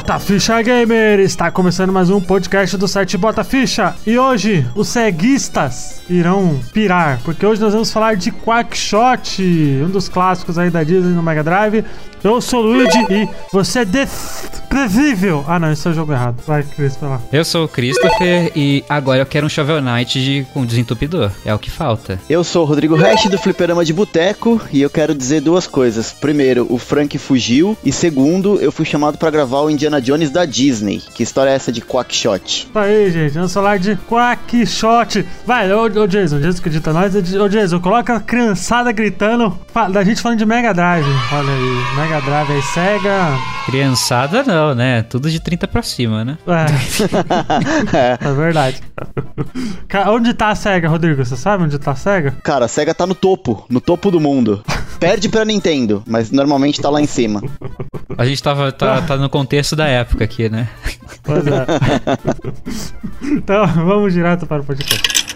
Bota Ficha Gamer! Está começando mais um podcast do site Bota Ficha. E hoje os ceguistas irão pirar, porque hoje nós vamos falar de Quackshot, um dos clássicos aí da Disney no Mega Drive. Eu sou o Luigi e você é desprezível. Ah, não, esse é o jogo errado. Vai, Cris, vai lá. Eu sou o Christopher e agora eu quero um Shovel Knight de, com desentupidor. É o que falta. Eu sou o Rodrigo Hash do Fliperama de Boteco e eu quero dizer duas coisas. Primeiro, o Frank fugiu e segundo, eu fui chamado para gravar o Indiana Jones da Disney. Que história é essa de Quackshot? Tá aí, gente, vamos falar de Quackshot. Vai, ô, ô Jason, Jason que edita nós. Ô Jason, coloca a criançada gritando da gente falando de Mega Drive. Olha aí, Mega Mega Drive aí, Sega. Criançada não, né? Tudo de 30 pra cima, né? É. é verdade. onde tá a Sega, Rodrigo? Você sabe onde tá a Sega? Cara, a Sega tá no topo, no topo do mundo. Perde pra Nintendo, mas normalmente tá lá em cima. A gente tava, tá, tá no contexto da época aqui, né? Pois é. então, vamos direto para o podcast.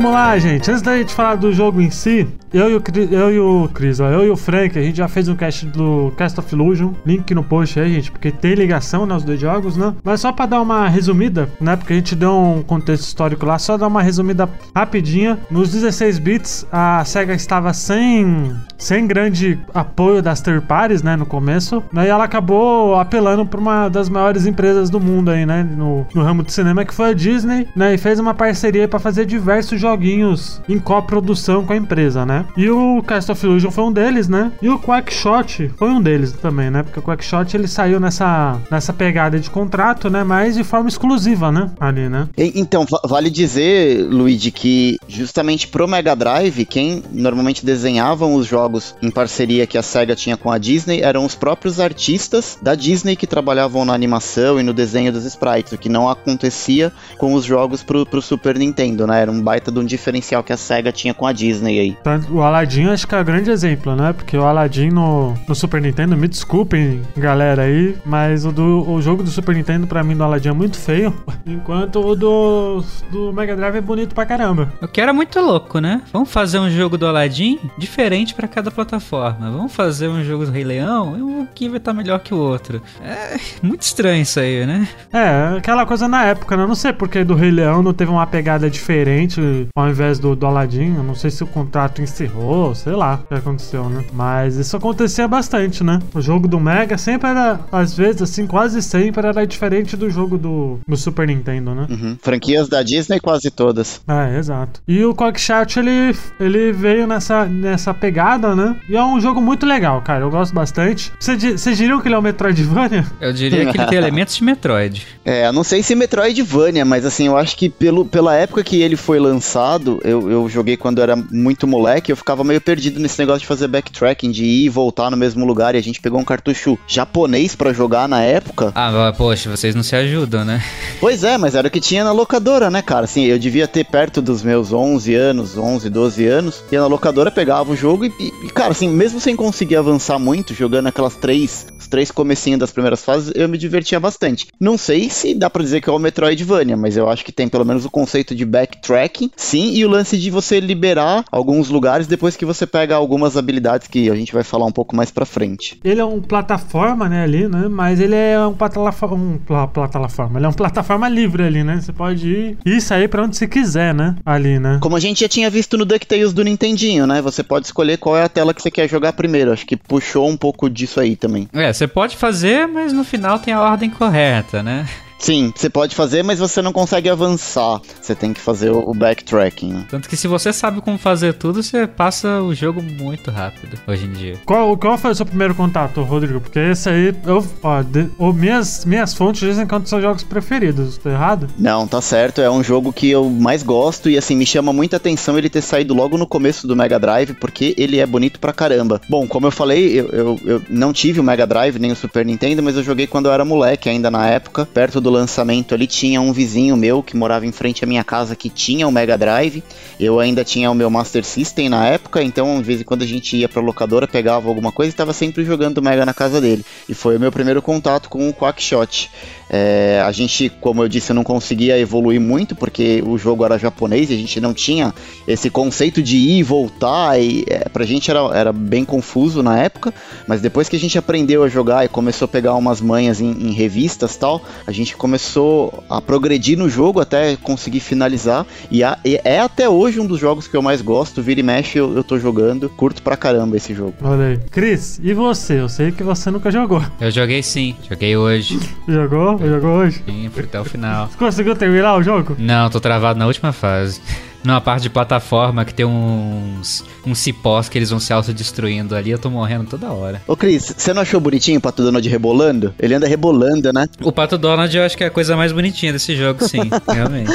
Vamos lá, gente. Antes da gente falar do jogo em si, eu e o, eu e o Chris, ó, eu e o Frank, a gente já fez um cast do Cast of Illusion. Link no post aí, gente, porque tem ligação nos dois jogos, né? Mas só pra dar uma resumida, né? Porque a gente deu um contexto histórico lá, só dar uma resumida rapidinha. Nos 16 bits, a SEGA estava sem, sem grande apoio das third parties, né? No começo. Né, e ela acabou apelando pra uma das maiores empresas do mundo aí, né? No, no ramo de cinema, que foi a Disney, né? E fez uma parceria para fazer diversos jogos joguinhos em coprodução com a empresa, né? E o Cast of Illusion foi um deles, né? E o Quackshot foi um deles também, né? Porque o Quackshot ele saiu nessa, nessa pegada de contrato, né? Mas de forma exclusiva, né? Ali, né? E, então, vale dizer, Luigi, que justamente pro Mega Drive, quem normalmente desenhavam os jogos em parceria que a SEGA tinha com a Disney eram os próprios artistas da Disney que trabalhavam na animação e no desenho dos sprites, o que não acontecia com os jogos pro, pro Super Nintendo, né? Era um baita do um diferencial que a SEGA tinha com a Disney aí. O Aladdin acho que é o grande exemplo, né? Porque o Aladdin no, no Super Nintendo, me desculpem, galera aí, mas o, do, o jogo do Super Nintendo pra mim do Aladdin é muito feio, enquanto o do, do Mega Drive é bonito pra caramba. O que era muito louco, né? Vamos fazer um jogo do Aladdin diferente para cada plataforma. Vamos fazer um jogo do Rei Leão e um que vai estar melhor que o outro. É muito estranho isso aí, né? É, aquela coisa na época, né? Eu não sei porque do Rei Leão não teve uma pegada diferente ao invés do, do Aladdin. Eu não sei se o contrato encerrou, sei lá o que aconteceu, né? Mas isso acontecia bastante, né? O jogo do Mega sempre era, às vezes, assim, quase sempre era diferente do jogo do, do Super Nintendo, né? Uhum. Franquias da Disney, quase todas. É, exato. E o Quackshot, ele, ele veio nessa, nessa pegada, né? E é um jogo muito legal, cara. Eu gosto bastante. Vocês diriam que ele é um Metroidvania? Eu diria que ele tem elementos de Metroid. É, eu não sei se Metroidvania, mas assim, eu acho que pelo, pela época que ele foi lançado, passado, eu, eu joguei quando era muito moleque, eu ficava meio perdido nesse negócio de fazer backtracking, de ir e voltar no mesmo lugar, e a gente pegou um cartucho japonês para jogar na época. Ah, poxa, vocês não se ajudam, né? Pois é, mas era o que tinha na locadora, né, cara? Assim, eu devia ter perto dos meus 11 anos, 11, 12 anos, e na locadora pegava o jogo e, e cara, assim, mesmo sem conseguir avançar muito, jogando aquelas três, os três comecinhos das primeiras fases, eu me divertia bastante. Não sei se dá pra dizer que é o Metroidvania, mas eu acho que tem pelo menos o conceito de backtracking, sim, e o lance de você liberar alguns lugares depois que você pega algumas habilidades que a gente vai falar um pouco mais pra frente. Ele é um plataforma, né, ali, né? Mas ele é um plataforma. Um plataforma. Ele é um plataforma livre ali, né? Você pode ir e sair pra onde você quiser, né? Ali, né? Como a gente já tinha visto no DuckTales do Nintendinho, né? Você pode escolher qual é a tela que você quer jogar primeiro. Acho que puxou um pouco disso aí também. É, você pode fazer, mas no final tem a ordem correta, né? Sim, você pode fazer, mas você não consegue avançar. Você tem que fazer o, backtracking, né? Tanto que se você sabe como fazer tudo, você passa o jogo muito rápido hoje em dia. Qual, qual foi o seu primeiro contato, Rodrigo? Porque esse aí, eu, ó, de, ou minhas, minhas fontes dizem que é um dos seus jogos preferidos, tá errado? Não, tá certo. É um jogo que eu mais gosto e assim, me chama muita atenção ele ter saído logo no começo do Mega Drive, porque ele é bonito pra caramba. Bom, como eu falei, eu, eu, eu não tive o Mega Drive nem o Super Nintendo, mas eu joguei quando eu era moleque ainda na época. Perto do lançamento ali tinha um vizinho meu que morava em frente à minha casa que tinha o Mega Drive. Eu ainda tinha o meu Master System na época, então de vez em quando a gente ia pra locadora, pegava alguma coisa e tava sempre jogando o Mega na casa dele. E foi o meu primeiro contato com o Quackshot. É, a gente, como eu disse, não conseguia evoluir muito porque o jogo era japonês e a gente não tinha esse conceito de ir e voltar. E é, pra gente era, era bem confuso na época, mas depois que a gente aprendeu a jogar e começou a pegar umas manhas em, em revistas tal, a gente começou a progredir no jogo até conseguir finalizar. E, a, e, é até hoje um dos jogos que eu mais gosto. Vira e mexe, eu, eu tô jogando, curto pra caramba esse jogo. Olha aí. Cris, e você? Eu sei que você nunca jogou. Eu joguei sim, joguei hoje. Jogou? Jogou hoje? Sim, até o final. Você conseguiu terminar o jogo? Não, tô travado na última fase. Numa parte de plataforma que tem uns, uns cipós que eles vão se autodestruindo ali, eu tô morrendo toda hora. Ô Cris, você não achou bonitinho o Pato Donald rebolando? Ele anda rebolando, né? O Pato Donald eu acho que é a coisa mais bonitinha desse jogo, sim, realmente.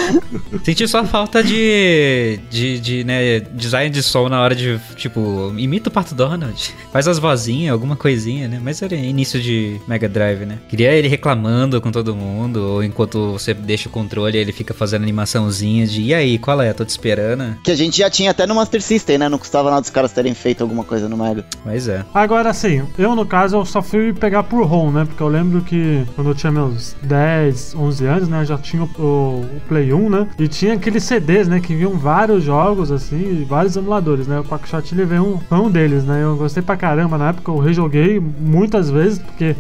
Senti só falta de, de, de, né, design de som na hora de, tipo, imita o Pato Donald. Faz as vozinhas, alguma coisinha, né? Mas era início de Mega Drive, né? Queria ele reclamando com todo mundo, ou enquanto você deixa o controle, ele fica fazendo animaçãozinha de, e aí, qual é? Tô esperando. Que a gente já tinha até no Master System, né? Não custava nada os caras terem feito alguma coisa no Mega. Mas é. Agora sim, eu no caso eu só fui pegar por ROM, né? Porque eu lembro que quando eu tinha meus 10, 11 anos, né? Eu já tinha o, o Play 1, né? E tinha aqueles CDs, né? Que vinham vários jogos, assim, e vários emuladores, né? O Quackshot ele veio um, foi um deles, né? Eu gostei pra caramba na época, eu rejoguei muitas vezes, porque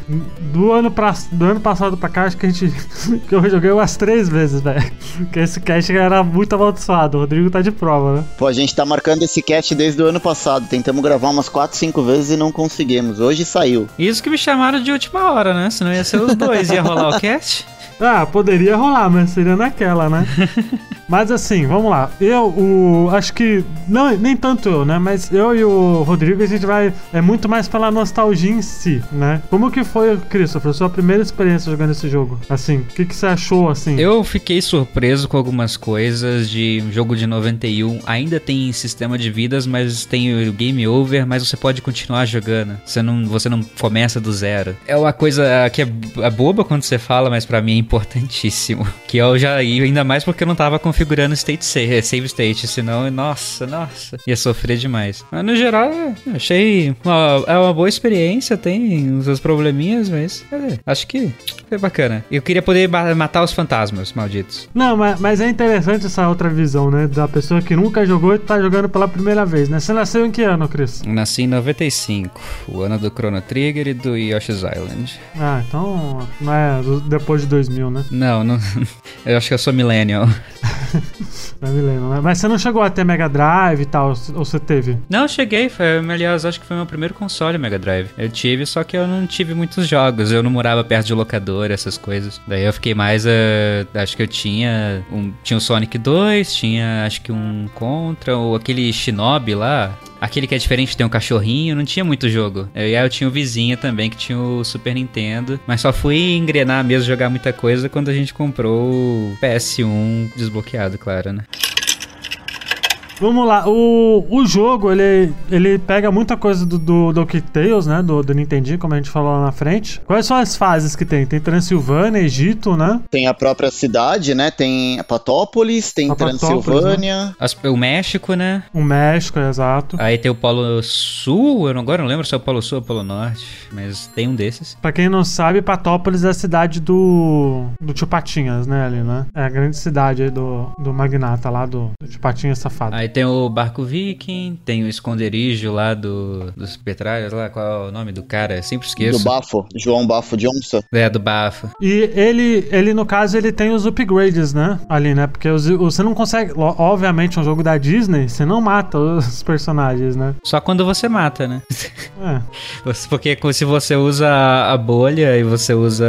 do ano, pra, do ano passado pra cá, acho que a gente. que eu rejoguei umas três vezes, velho. Porque esse cast era muito amaldiçoado. O Rodrigo tá de prova, né? Pô, a gente tá marcando esse cast desde o ano passado. Tentamos gravar umas 4, 5 vezes e não conseguimos. Hoje saiu. Isso que me chamaram de última hora, né? Senão ia ser os dois, ia rolar o cast. Ah, poderia rolar, mas seria naquela, né? mas assim, vamos lá. Eu, o. Acho que. Não, nem tanto eu, né? Mas eu e o Rodrigo, a gente vai. É muito mais pela nostalgia em si, né? Como que foi, Christopher, sua primeira experiência jogando esse jogo? Assim, o que, que você achou, assim? Eu fiquei surpreso com algumas coisas de um jogo de 91. Ainda tem sistema de vidas, mas tem o game over, mas você pode continuar jogando. Você não, você não começa do zero. É uma coisa que é, é boba quando você fala, mas para mim é importantíssimo. Que eu já ia, ainda mais porque eu não tava configurando state save, save state, senão, nossa, nossa, ia sofrer demais. Mas no geral, eu achei uma, é uma boa experiência, tem os seus probleminhas, mas é, acho que foi bacana. Eu queria poder matar os fantasmas malditos. Não, mas, mas é interessante essa outra visão, né? Da pessoa que nunca jogou e tá jogando pela primeira vez, né? Você nasceu em que ano, Chris? Nasci em 95, o ano do Chrono Trigger e do Yoshi's Island. Ah, então não é depois de 2000, né? Não, não. Eu acho que eu sou millennial. é millennial, né? Mas você não chegou a ter Mega Drive e tal, ou você teve? Não, eu cheguei. Foi, aliás, acho que foi meu primeiro console Mega Drive. Eu tive, só que eu não tive muitos jogos. Eu não morava perto de locador, essas coisas. Daí eu fiquei mais. Uh, acho que eu tinha. Um, tinha o Sonic 2, tinha acho que um Contra, ou aquele Shinobi lá. Aquele que é diferente, tem um cachorrinho, não tinha muito jogo. E aí eu tinha o vizinho também que tinha o Super Nintendo, mas só fui engrenar mesmo, jogar muita coisa quando a gente comprou o PS1 desbloqueado, claro, né? Vamos lá, o, o jogo ele, ele pega muita coisa do, do, do DuckTales, né? Do, do Nintendinho, como a gente falou lá na frente. Quais são as fases que tem? Tem Transilvânia, Egito, né? Tem a própria cidade, né? Tem Patópolis, tem Patópolis, Transilvânia. né? As- o México, né? O México, exato. Aí tem o Polo Sul, eu não- agora não lembro se é o Polo Sul ou o Polo Norte, mas tem um desses. Pra quem não sabe, Patópolis é a cidade do, do Tio Patinhas, né? Ali, né? É a grande cidade aí do, do magnata lá, do, do Tio Patinhas safado. Aí Aí tem o barco viking, tem o esconderijo lá do, dos petralhas lá, qual é o nome do cara? Sempre esqueço. Do Bafo, João Bafo de Onça. É, do bafo. E ele, ele, no caso, ele tem os upgrades, né? Ali, né? Porque os- você não consegue. Obviamente, um jogo da Disney, você não mata os personagens, né? Só quando você mata, né? É. Porque se você usa a bolha e você usa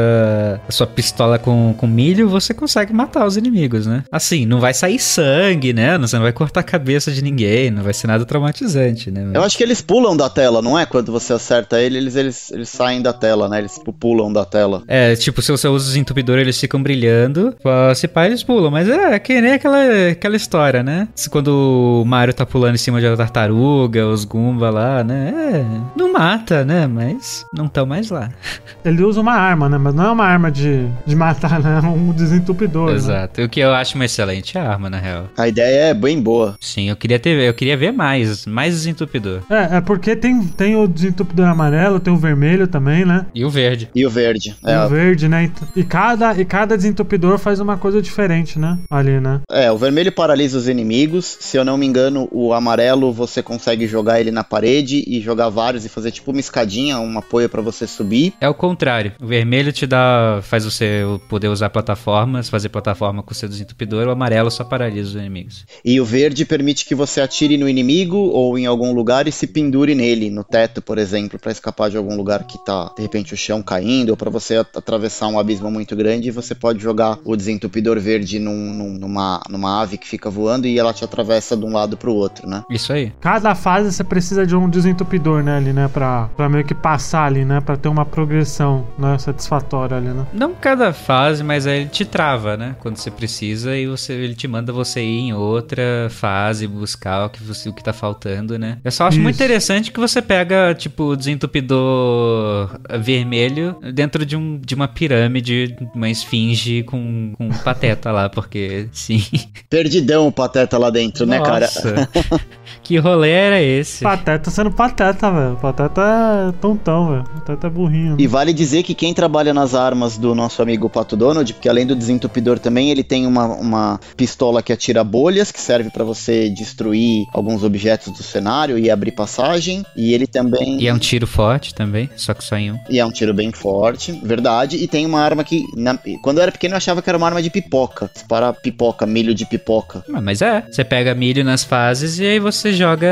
a sua pistola com, com milho, você consegue matar os inimigos, né? Assim, não vai sair sangue, né? Você não vai cortar a cabeça de ninguém, não vai ser nada traumatizante, né? Eu acho que eles pulam da tela, não é? Quando você acerta ele, eles, eles, eles saem da tela, né? Eles tipo, pulam da tela. É, tipo, se você usa os entupidores, eles ficam brilhando. Pô, Se pá, eles pulam. Mas é, que nem aquela, aquela história, né? Se Quando o Mario tá pulando em cima de uma tartaruga, os Goomba lá, né? É, não mata, né? Mas não estão mais lá. Ele usa uma arma, né? Mas não é uma arma de, de matar, né? É um desentupidor. Né? Exato. O que eu acho uma excelente arma, na real. A ideia é bem boa. Sim, eu queria ter, eu queria ver mais, mais desentupidor. É, é porque tem, tem o desentupidor amarelo, tem o vermelho também, né? E o verde. E o verde. E É, o verde, né? Então- E cada, e cada desentupidor faz uma coisa diferente, né? Ali, né? é, o vermelho paralisa os inimigos. Se eu não me engano, o amarelo você consegue jogar ele na parede e jogar vários e fazer tipo uma escadinha, um apoio pra você subir. É o contrário. O vermelho te dá. faz você poder usar plataformas, fazer plataforma com o seu desentupidor, o amarelo só paralisa os inimigos. E o verde permite que você atire no inimigo ou em algum lugar e se pendure nele, no teto, por exemplo, pra escapar de algum lugar que tá, de repente, o chão caindo, ou pra você at- atravessar um abismo muito grande, você pode jogar o desentupidor verde num- num- numa, numa ave que fica voando e ela te atravessa de um lado pro outro, né? Isso aí. Cada fase você precisa de um desentupidor, né? Ali, né? Pra, pra meio que passar ali, né? Pra ter uma progressão, né? Satisfatória ali, né? Não cada fase, mas aí ele te trava, né? Quando você precisa e você, ele te manda você ir em outra fase, buscar o que, você, o que tá faltando, né? Eu só acho muito Isso. interessante que você pega, tipo, o desentupidor vermelho dentro de, um, de uma pirâmide, uma esfinge com, com um pateta lá, porque sim. Perdidão o Pateta lá dentro, né, cara? Nossa, que rolê era esse? Pateta sendo pateta, velho. Pateta é tontão, velho. Pateta é burrinho. E vale dizer que quem trabalha nas armas do nosso amigo Pato Donald, porque além do desentupidor também, ele tem uma, uma pistola que atira bolhas, que serve pra você destruir alguns objetos do cenário e abrir passagem. E ele também. E é um tiro forte também, só que só em um. E é um tiro bem forte, verdade. E tem uma arma que. na- Quando eu era pequeno, eu achava que era uma arma de pipoca. Para pipoca, milho de pipoca. Ah, Mas é, você pega milho nas fases e aí você joga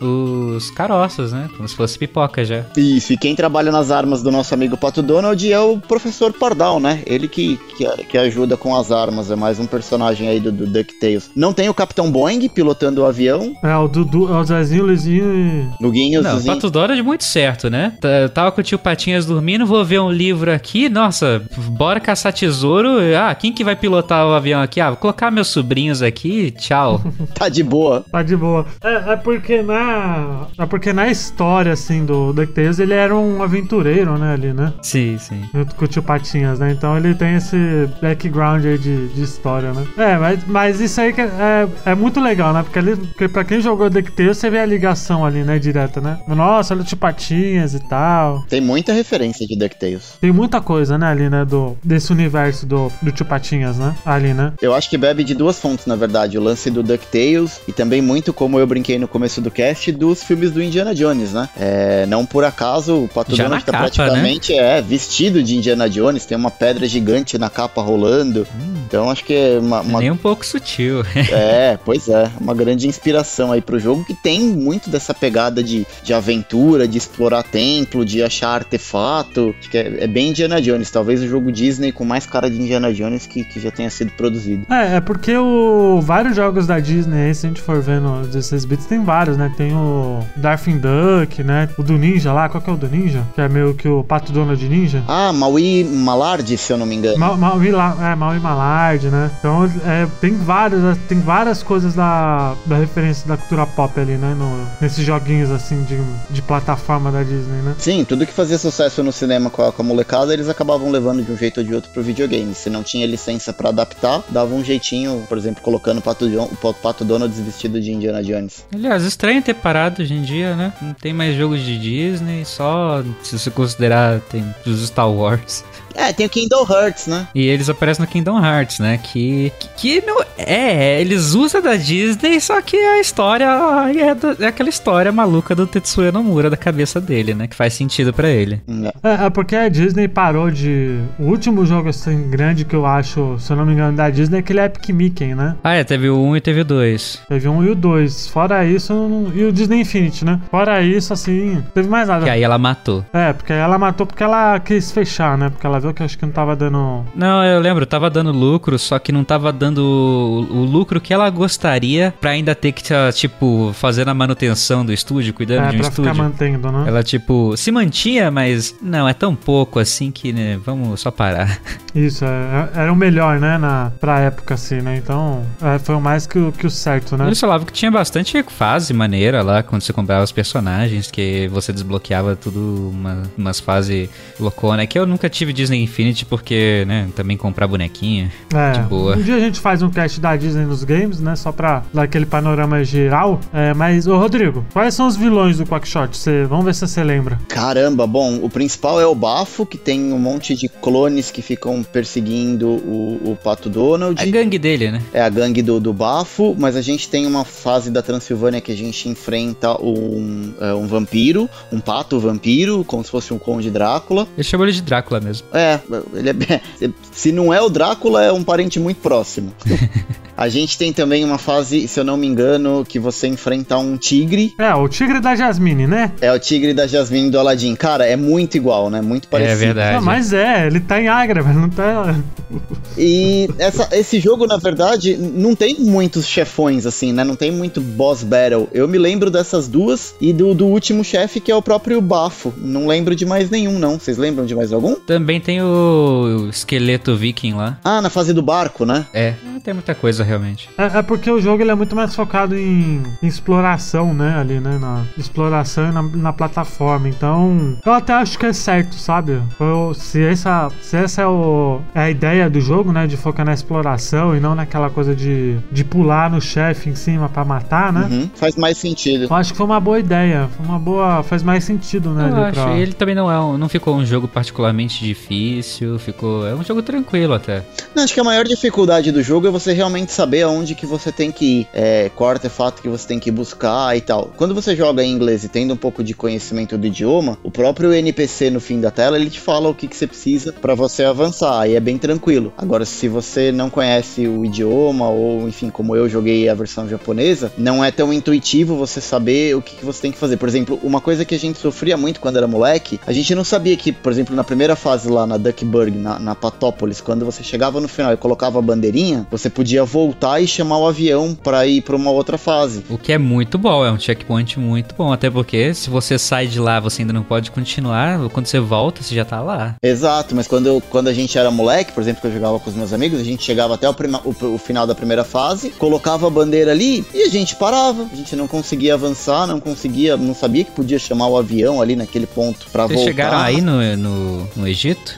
os caroços, né? Como se fosse pipoca já. Isso, e quem trabalha nas armas do nosso amigo Pato Donald é o professor Pardal, né? Ele que, que, que ajuda com as armas, é mais um personagem aí do, do DuckTales. Não tem o Capitão Boeing pilotando o avião, É, o Dudu, é o Zezinho, o e. no Guinho, Não, Zuzinho. Pato Donald muito certo, né? Eu tava com o tio Patinhas dormindo, vou ver um livro aqui, nossa, bora caçar tesouro. Ah, quem que vai pilotar o avião aqui? Ah, vou colocar meus sobrinhos aqui, tchau. Tá de boa. Tá de boa. É, é porque na. É porque na história, assim, do DuckTales, ele era um aventureiro, né, ali, né? sim, sim. Junto com o tio Patinhas, né? Então ele tem esse background aí de, de história, né? É, mas, mas isso aí que é, é, é muito legal, né? Porque, ali, porque pra quem jogou DuckTales, você vê a ligação ali, né? Direta, né? Nossa, olha o tio Patinhas e tal. Tem muita referência de DuckTales. Tem muita coisa, né, ali, né? Do, desse universo do, do tio Patinhas, né? Ali, né? Eu acho que bebe de duas fontes, na verdade. O lance do DuckTales e também muito, como eu brinquei no começo do cast, dos filmes do Indiana Jones, né? É, não por acaso, o Pato Já Donald na tá capa, né? praticamente é, vestido de Indiana Jones, tem uma pedra gigante na capa rolando. Então acho que é uma, uma- Nem um pouco sutil. É, pois é, uma grande inspiração aí pro jogo que tem muito dessa pegada de, de aventura, de explorar templo, de achar artefato. Acho que é, é bem Indiana Jones, talvez o jogo Disney com mais cara de Indiana Jones que, que já tenha sido produzido. É, é porque o, vários jogos da Disney, aí, se a gente for vendo os 16 bits, tem vários, né? Tem o Darkwing Duck, né? O do Ninja lá, qual que é o do Ninja? Que é meio que o Pato Donald Ninja. Ah, Maui Malard, se eu não me engano. Ma- Maui, La- é, Maui Malard, né? Então é, tem vários, tem várias coisas da, da referência da cultura pop ali, né? No, nesses joguinhos assim de, de plataforma da Disney, né? Sim, tudo que fazia sucesso no cinema com a, com a molecada, eles acabavam levando de um jeito ou de outro pro videogame. Se não tinha licença pra adaptar, dava um jeitinho, por exemplo, colocando o Pato, Jon- o Pato Donald vestido de Indiana Jones. Aliás, estranho ter parado hoje em dia, né? Não tem mais jogos de Disney, só se você considerar tem os Star Wars. É, tem o Kingdom Hearts, né? E eles aparecem no Kingdom Hearts, né? Que, que, que não, é, eles usam da Disney, só que a história é, do- é aquela história maluca do Tetsuya Nomura da cabeça dele, né? Que faz sentido pra ele. É. É, é porque a Disney parou de. O último jogo assim grande que eu acho, se eu não me engano, da Disney é aquele Epic Mickey, né? Ah, é, teve o 1 e teve o 2. Teve um e o dois. Fora isso, não- e o Disney Infinity, né? Fora isso, assim, não teve mais nada. Que aí ela matou. É, porque ela matou porque ela quis fechar, né? Porque ela viu que acho que não tava dando. Não, eu lembro, tava dando lucro, só que não tava dando o, o lucro que ela gostaria pra ainda ter que, tá, tipo, fazer a manutenção do estúdio, cuidando É, de um pra ficar estúdio. mantendo, né? Ela, tipo, se mantinha, mas não, é tão pouco assim que, né, vamos só parar. Isso, é, era o melhor, né? Na, pra época, assim, né? Então, é, foi o mais que, o- que o certo, né? Eles falavam que tinha bastante fase maneira lá, quando você comprava os personagens, que você desbloqueava tudo, uma, umas fases loucona. É que eu nunca tive Disney Infinity porque, né, também comprar bonequinha. É, de boa. Um dia a gente faz um cast da Disney nos games, né? Só pra dar aquele panorama geral. É, mas, ô Rodrigo, quais são os vilões do Quackshot? Você, vamos ver se você lembra. Caramba, bom, o principal é o Bafo, que tem um monte de clones que ficam perseguindo o, o Pato Donald. A gangue dele, né? É a gangue do, do Bafo, mas a gente tem uma fase da Transilvânia que a gente enfrenta um, é, um vampiro, um pato vampiro, como se fosse um conde Drácula. Ele chamou ele de Drácula mesmo. É, ele é bem- se não é o Drácula, é um parente muito próximo. A gente tem também uma fase, se eu não me engano, que você enfrenta um tigre. É, o Tigre da Jasmine, né? É o tigre da Jasmine do Aladdin. Cara, é muito igual, né? Muito parecido. É verdade. Não, mas é, ele tá em Agra, velho. Não tá. E essa- esse jogo, na verdade, não tem muitos chefões, assim, né? Não tem muito boss battle. Eu me lembro dessas duas e do, do último chefe, que é o próprio Bafo. Não lembro de mais nenhum, não. Vocês lembram de mais algum? Também tem o esqueleto viking lá. Ah, na fase do barco, né? É, não tem muita coisa realmente. É, é porque o jogo ele é muito mais focado em, em exploração, né? Ali, né? Na exploração e na, na plataforma. Então, eu até acho que é certo, sabe? Eu- se, essa, se essa é, o, é a ideia do jogo, né? De focar na exploração e não naquela coisa de, de pular no chefe em cima pra matar, né? Uhum. Faz mais sentido. Eu acho que foi uma boa ideia. Foi uma boa. Faz mais sentido, né? Eu ali acho. pra- Ele também não é um, não ficou um jogo particularmente difícil, ficou é um jogo tranquilo até. Não, acho que a maior dificuldade do jogo é você realmente saber aonde que você tem que ir, é, qual artefato que você tem que buscar e tal. Quando você joga em inglês e tendo um pouco de conhecimento do idioma, o próprio NPC no fim da tela ele te fala o que, que você precisa pra você avançar, aí é bem tranquilo. Agora, se você não conhece o idioma ou, enfim, como eu joguei a versão japonesa, não é tão intuitivo você saber o que, que você tem que fazer. Por exemplo, uma coisa que a gente sofria muito quando era moleque, a gente não sabia que, por exemplo, na primeira fase lá na Duckburg, na, na Patópolis, quando você chegava no final e colocava a bandeirinha, você podia voltar e chamar o avião pra ir pra uma outra fase. O que é muito bom, é um checkpoint muito bom, até porque se você sai de lá, você ainda não pode continuar, quando você volta, você já tá lá. Exato, mas quando, eu- quando a gente era moleque, por exemplo, que eu jogava com os meus amigos, a gente chegava até o, prima- o- o final da primeira fase, colocava a bandeira ali e a gente parava. A gente não conseguia avançar, não conseguia, não sabia que podia chamar o avião ali naquele ponto pra Vocês voltar. chegaram aí no, no, no Egito?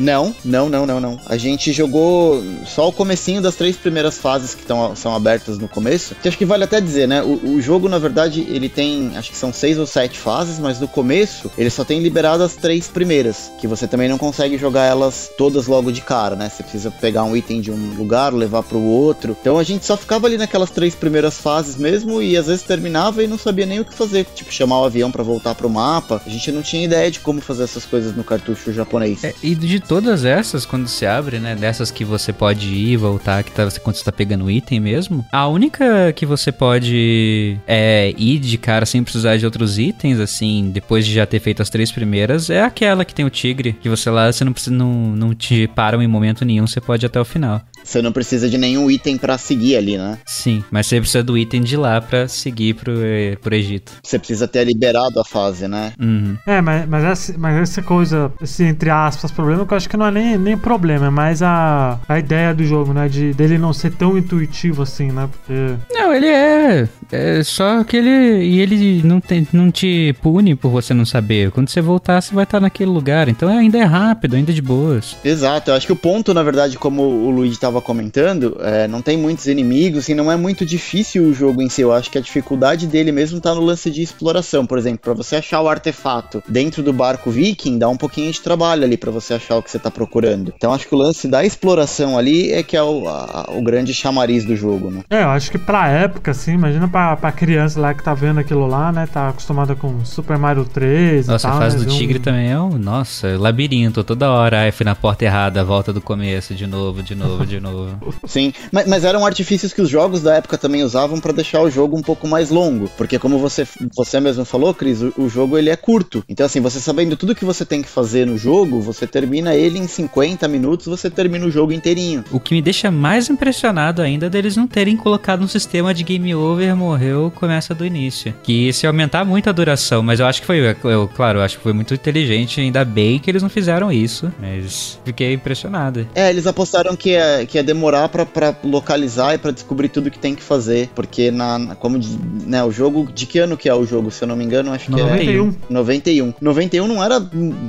Não, não, não, não, não. A gente jogou só o comecinho das três primeiras fases que tão, são abertas no começo. Que acho que vale até dizer, né? O, o jogo, na verdade, ele tem, acho que são seis ou sete fases, mas no começo ele só tem liberado as três primeiras, que você também não consegue jogar elas todas logo de cara, né? Você precisa pegar um item de um lugar, levar pro outro. Então a gente só ficava ali naquelas três primeiras fases mesmo e às vezes terminava e não sabia nem o que fazer, tipo chamar o avião pra voltar pro mapa. A gente não tinha ideia de como fazer essas coisas no cartucho japonês. É, e de todas essas, quando se abre, né? Dessas que você pode ir e voltar, que tá, quando você tá pegando item mesmo, a única que você pode é, ir de cara sem precisar de outros itens, assim, depois de já ter feito as três primeiras, é aquela que tem o tigre, que você lá, você não precisa, não, não te param em momento nenhum, você pode ir até o final. Você não precisa de nenhum item pra seguir ali, né? Sim, mas você precisa do item de lá pra seguir pro, eh, pro Egito. Você precisa ter liberado a fase, né? Uhum. É, mas, mas, essa, mas essa coisa, esse entre aspas problema, que eu acho que não é nem, nem problema, é mais a, a ideia do jogo, né? De dele não ser tão intuitivo assim, né? Porque. Não, ele é. É só que ele. E ele não, tem, não te pune por você não saber. Quando você voltar, você vai estar naquele lugar. Então ainda é rápido, ainda é de boas. Exato, eu acho que o ponto, na verdade, como o Luigi tava tava comentando, é, não tem muitos inimigos e não é muito difícil o jogo em si. Eu acho que a dificuldade dele mesmo tá no lance de exploração. Por exemplo, para você achar o artefato dentro do barco viking, dá um pouquinho de trabalho ali para você achar o que você tá procurando. Então acho que o lance da exploração ali é que é o, a, o grande chamariz do jogo, né? É, eu acho que pra época, assim, imagina pra, pra criança lá que tá vendo aquilo lá, né? Tá acostumada com Super Mario 3 Nossa, e tal. a fase né, do ver um- tigre também é um. Nossa, labirinto. Toda hora. Ai, fui na porta errada, volta do começo, de novo, de novo, de novo. Sim, mas, mas eram artifícios que os jogos da época também usavam para deixar o jogo um pouco mais longo, porque como você, você mesmo falou, Cris, o, o jogo ele é curto. Então assim, você sabendo tudo que você tem que fazer no jogo, você termina ele em 50 minutos, você termina o jogo inteirinho. O que me deixa mais impressionado ainda é deles não terem colocado um sistema de game over, morreu, começa do início. Que isso ia aumentar muito a duração, mas eu acho que foi, eu, claro, eu acho que foi muito inteligente, ainda bem que eles não fizeram isso, mas fiquei impressionado. É, eles apostaram que ia, que ia demorar pra- pra localizar e pra descobrir tudo que tem que fazer, porque na, como né, o jogo, de que ano que é o jogo, se eu não me engano, acho que é 91. 91. 91 não era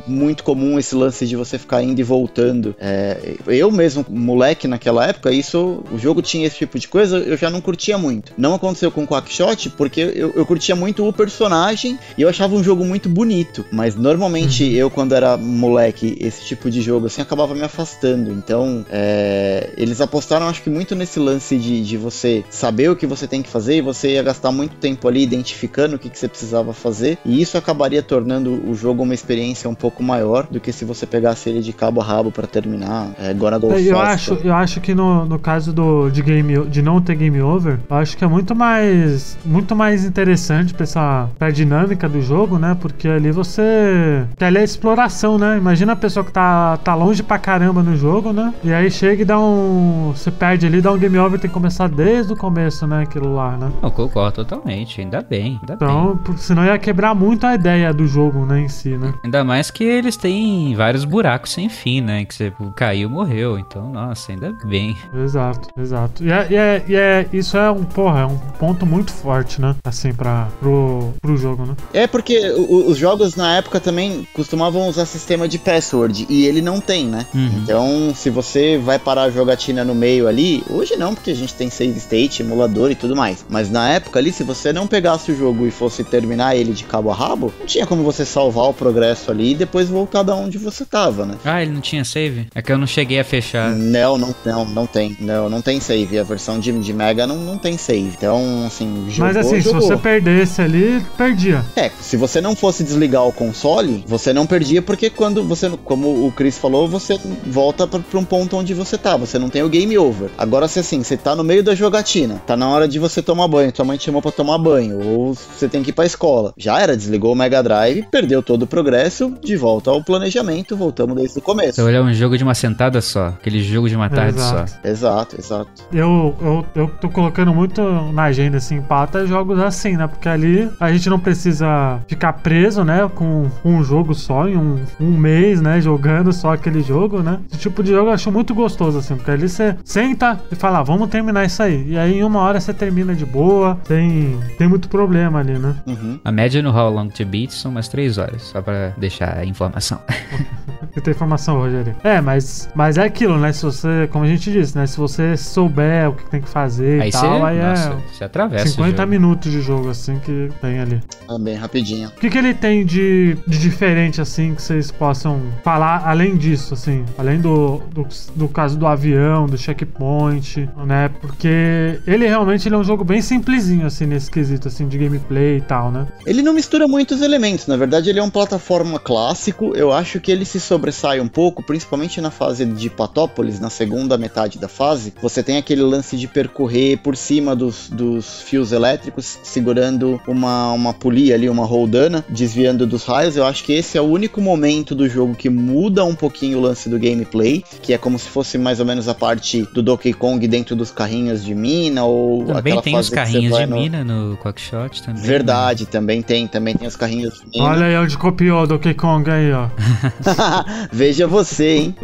muito comum esse lance de você ficar indo e voltando. É, eu mesmo, moleque naquela época, isso, o jogo tinha esse tipo de coisa, eu já não curtia muito. Não aconteceu com Quackshot, porque eu, eu curtia muito o personagem e eu achava um jogo muito bonito. Mas normalmente eu, quando era moleque, esse tipo de jogo assim, acabava me afastando. Então, é, eles apostaram, acho que muito nesse lance de, de você saber o que você tem que fazer e você ia gastar muito tempo ali identificando o que, que você precisava fazer. E isso acabaria tornando o jogo uma experiência um pouco maior do que se você pegasse ele de cabo a rabo pra terminar. É, Go Eu Fast. acho, eu acho que no, no caso do, de, game, de não ter game over, eu acho que é muito mais muito mais interessante pra, essa, pra dinâmica do jogo, né? Porque ali você. Ali é exploração, né? Imagina a pessoa que tá, tá longe pra caramba no jogo, né? E aí chega e dá um. Você perde ali, dá um game over, tem que começar desde o começo, né? Aquilo lá, né? Eu concordo totalmente, ainda bem, ainda bem. Então, por- senão ia quebrar muito a ideia do jogo, né, em si, né? Ainda mais que eles têm vários buracos sem fim, né? Que você caiu, morreu. Então, nossa, ainda bem. Exato, exato. E, é, e, é, e é- isso é um, porra, é um ponto muito forte, né? Assim, pra, pro, pro jogo, né? É porque o- os jogos na época também costumavam usar sistema de password e ele não tem, né? Uhum. Então, se você vai parar a jogatina no meio ali, hoje não, porque a gente tem save state, emulador e tudo mais. Mas na época ali, se você não pegasse o jogo e fosse terminar ele de cabo a rabo, não tinha como você salvar o progresso ali e depois voltar da onde você tava, né? Ah, ele não tinha save? É que eu não cheguei a fechar. Não, não, não, não tem. Não, não tem save. A versão de, de Mega não, não tem save. Então, assim, jogou, Mas assim, jogou. se você perdesse ali, perdia. É, se você não fosse desligar o console, você não perdia, porque quando você, como o Chris falou, você volta pra, pra um ponto onde você tá, você não tem o game over. Agora, se assim, você tá no meio da jogatina, tá na hora de você tomar banho, tua mãe te chamou pra tomar banho, ou você tem que ir pra escola. Já era, desligou o Mega Drive, perdeu todo o progresso, de volta ao planejamento, voltamos desde o começo. Então ele é um jogo de uma sentada só. Aquele jogo de uma tarde Exato. só. Exato, exato. Eu, eu, eu tô colocando muito na agenda, assim, pauta jogos assim, né? Porque ali a gente não precisa ficar preso, né? Com um jogo só, em um, um mês, né? Jogando só aquele jogo, né? Esse tipo de jogo eu acho muito gostoso, assim, porque ali você senta e fala, ah, vamos terminar isso aí. E aí em uma hora você termina de boa, tem, tem muito problema ali, né? Uhum. A média no How Long to Beat são umas 3 horas, só pra deixar a informação. Que tem informação ali. É, mas, mas é aquilo, né? Se você, como a gente disse, né? Se você souber o que tem que fazer e Aí você, tal, aí nossa, é você atravessa o 50 jogo. minutos de jogo, assim, que tem ali. Ah, bem rapidinho. O que, que ele tem de, de diferente, assim, que vocês possam falar além disso, assim? Além do, do, do caso do avião, do checkpoint, né? Porque ele realmente ele é um jogo bem simplesinho, assim, nesse quesito, assim, de gameplay e tal, né? Ele não mistura muitos elementos, na verdade ele é um plataforma clássico. Eu acho que ele se sobressai um pouco, principalmente na fase de Patópolis, na segunda metade da fase. Você tem aquele lance de percorrer por cima dos, dos fios elétricos, segurando uma, uma polia ali, uma roldana, desviando dos raios. Eu acho que esse é o único momento do jogo que muda um pouquinho o lance do gameplay, que é como se fosse mais ou menos a parte do Donkey Kong dentro dos carrinhos de mina, ou Também aquela tem fase os carrinhos de no- mina no Quackshot também. né? Verdade, também tem, também tem os carrinhos de mina. Olha aí onde copiou o Donkey Kong aí, ó. Veja você, hein?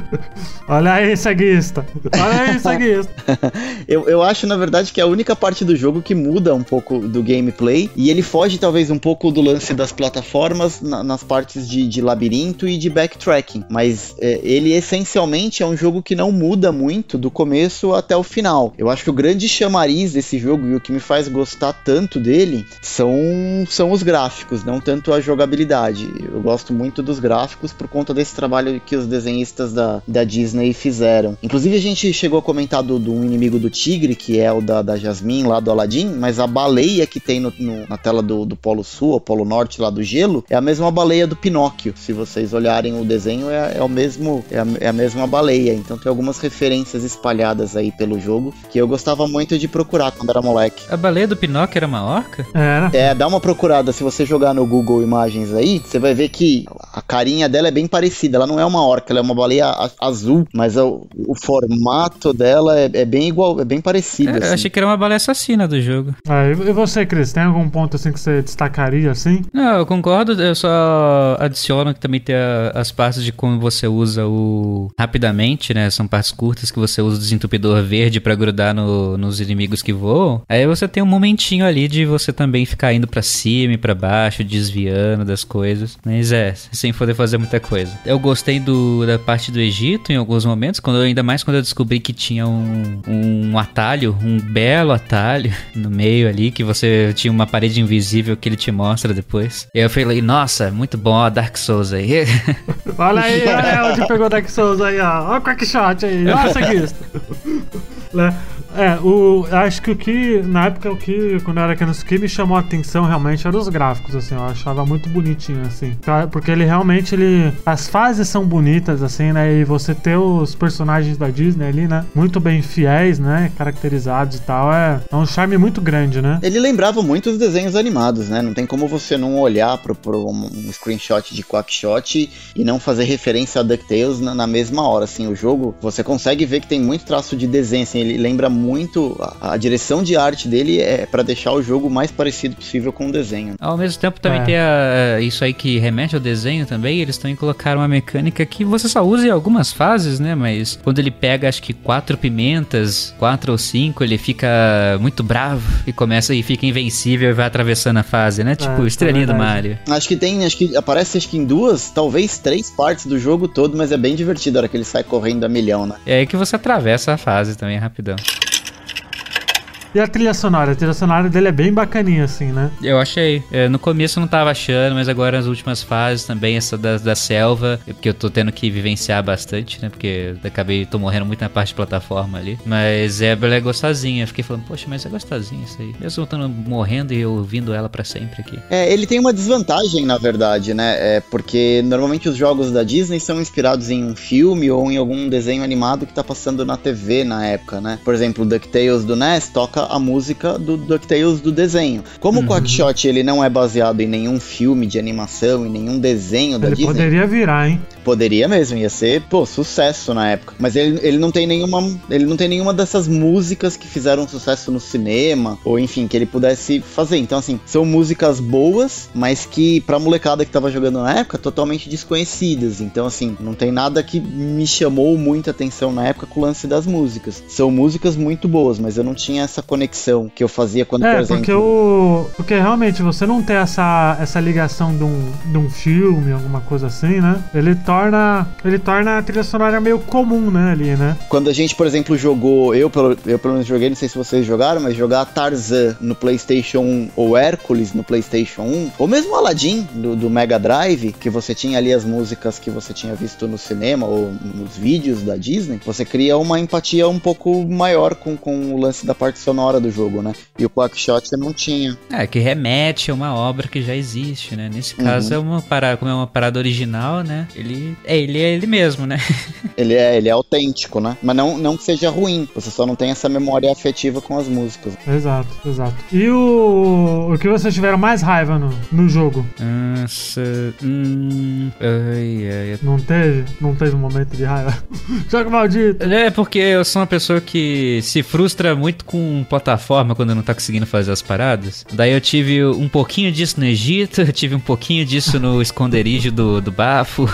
Olha aí, ceguista. Olha aí, ceguista. Eu, eu acho, na verdade, que é a única parte do jogo que muda um pouco do gameplay. E ele foge, talvez, um pouco do lance das plataformas na- nas partes de, de labirinto e de backtracking. Mas é, ele, essencialmente, é um jogo que não não muda muito do começo até o final. Eu acho que o grande chamariz desse jogo e o que me faz gostar tanto dele são, são os gráficos, não tanto a jogabilidade. Eu gosto muito dos gráficos por conta desse trabalho que os desenhistas da, da Disney fizeram. Inclusive, a gente chegou a comentar do, do inimigo do tigre, que é o da, da Jasmine lá do Aladdin, mas a baleia que tem no, no, na tela do, do Polo Sul, ou Polo Norte lá do gelo, é a mesma baleia do Pinóquio. Se vocês olharem o desenho, é, é o mesmo, é a, é a mesma baleia. Então tem algumas referências espalhadas aí pelo jogo que eu gostava muito de procurar quando era moleque. A baleia do Pinóquio era uma orca? Era. É, dá uma procurada. Se você jogar no Google Imagens aí, você vai ver que a carinha dela é bem parecida. Ela não é uma orca, ela é uma baleia azul, mas o, o formato dela é, é bem igual, é bem parecido. É, eu assim. achei que era uma baleia assassina do jogo. É, e você, Cris, tem algum ponto assim que você destacaria assim? Não, eu concordo, eu só adiciono que também tem a- as partes de como você usa o. rapidamente, né? São partes curtas que você usa o desentupidor verde pra grudar no- nos inimigos que voam. Aí você tem um momentinho ali de você também ficar indo pra cima e pra baixo, desviando das coisas. Mas é, sem poder fazer muita coisa. Eu gostei do, da parte do Egito em alguns momentos, quando eu- ainda mais quando eu descobri que tinha um, um atalho, um belo atalho no meio ali, que você tinha uma parede invisível que ele te mostra depois. E eu falei, nossa, muito bom, ó, Dark Souls aí. Olha aí, olha onde pegou Dark Souls aí, ó. Olha o Quackshot aí, olha seguista. Né? É, o, acho que o que, na época, o que, quando eu era criança, o que me chamou a atenção realmente eram os gráficos, assim, eu achava muito bonitinho, assim. Porque ele realmente, ele, as fases são bonitas, assim, né, e você ter os personagens da Disney ali, né, muito bem fiéis, né, caracterizados e tal, é, é um charme muito grande, né. Ele lembrava muito os desenhos animados, né? Não tem como você não olhar pro, pro um screenshot de Quackshot e não fazer referência a DuckTales na, na mesma hora, assim. O jogo, você consegue ver que tem muito traço de desenho, assim. Ele lembra muito... A, a direção de arte dele é pra deixar o jogo o mais parecido possível com o desenho. Ao mesmo tempo também É. tem a- a- isso aí que remete ao desenho também, eles também colocaram uma mecânica que você só usa em algumas fases, né? Mas quando ele pega acho que quatro pimentas, quatro ou cinco, ele fica muito bravo e começa e fica invencível e vai atravessando a fase, né? Tipo, é estrelinha do verdade. Mario. Acho que tem... Acho que aparece acho que em duas, talvez três partes do jogo todo, mas é bem divertido a hora que ele sai correndo a milhão, né? É aí que você atravessa a fase também rapidão. E a trilha sonora? A trilha sonora dele é bem bacaninha, assim, né? Eu achei. É, no começo eu não tava achando, mas agora nas últimas fases também, essa da, da selva, é porque eu tô tendo que vivenciar bastante, né? Porque eu acabei, tô morrendo muito na parte de plataforma ali. Mas é, ela é gostosinha. Eu fiquei falando, poxa, mas é gostosinha isso aí. Mesmo eu estando morrendo e eu ouvindo ela pra sempre aqui. É, ele tem uma desvantagem, na verdade, né? É porque normalmente os jogos da Disney são inspirados em um filme ou em algum desenho animado que tá passando na TV na época, né? Por exemplo, o DuckTales do NES toca a música do DuckTales do desenho. Como o Quackshot ele não é baseado em nenhum filme de animação, em nenhum desenho da Ele Disney, poderia virar, hein? Poderia mesmo, ia ser, pô, sucesso na época. Mas ele, ele não tem nenhuma. Ele não tem nenhuma dessas músicas que fizeram sucesso no cinema, ou enfim, que ele pudesse fazer. Então, assim, são músicas boas, mas que pra molecada que tava jogando na época, totalmente desconhecidas. Então, assim, não tem nada que me chamou muita atenção na época com o lance das músicas. São músicas muito boas, mas eu não tinha essa conexão que eu fazia quando, por É, exemplo. porque o. Porque realmente você não tem essa, essa ligação de um, de um filme, alguma coisa assim, né? Ele torna. Ele torna a trilha sonora meio comum, né, ali, né? Quando a gente, por exemplo, jogou, eu pelo, eu pelo menos joguei, não sei se vocês jogaram, mas jogar Tarzan no PlayStation 1 ou Hércules no PlayStation 1, ou mesmo Aladdin do, do Mega Drive, que você tinha ali as músicas que você tinha visto no cinema ou nos vídeos da Disney, você cria uma empatia um pouco maior com, com o lance da parte sonora do jogo, né? E o Quackshot não tinha. É, que remete a uma obra que já existe, né? Nesse caso é uma parada, como é uma parada original, né? Ele é ele, é ele mesmo, né? Ele é, ele é autêntico, né? Mas não, não que seja ruim, você só não tem essa memória afetiva com as músicas. Exato, exato. E o. O que vocês tiveram mais raiva no, no jogo? Nossa. Hum, ai, ai, Não teve? Não teve um momento de raiva? Jogo maldito! É porque eu sou uma pessoa que se frustra muito com plataforma quando não tá conseguindo fazer as paradas. Daí eu tive um pouquinho disso no Egito, eu tive um pouquinho disso no esconderijo do, do bafo,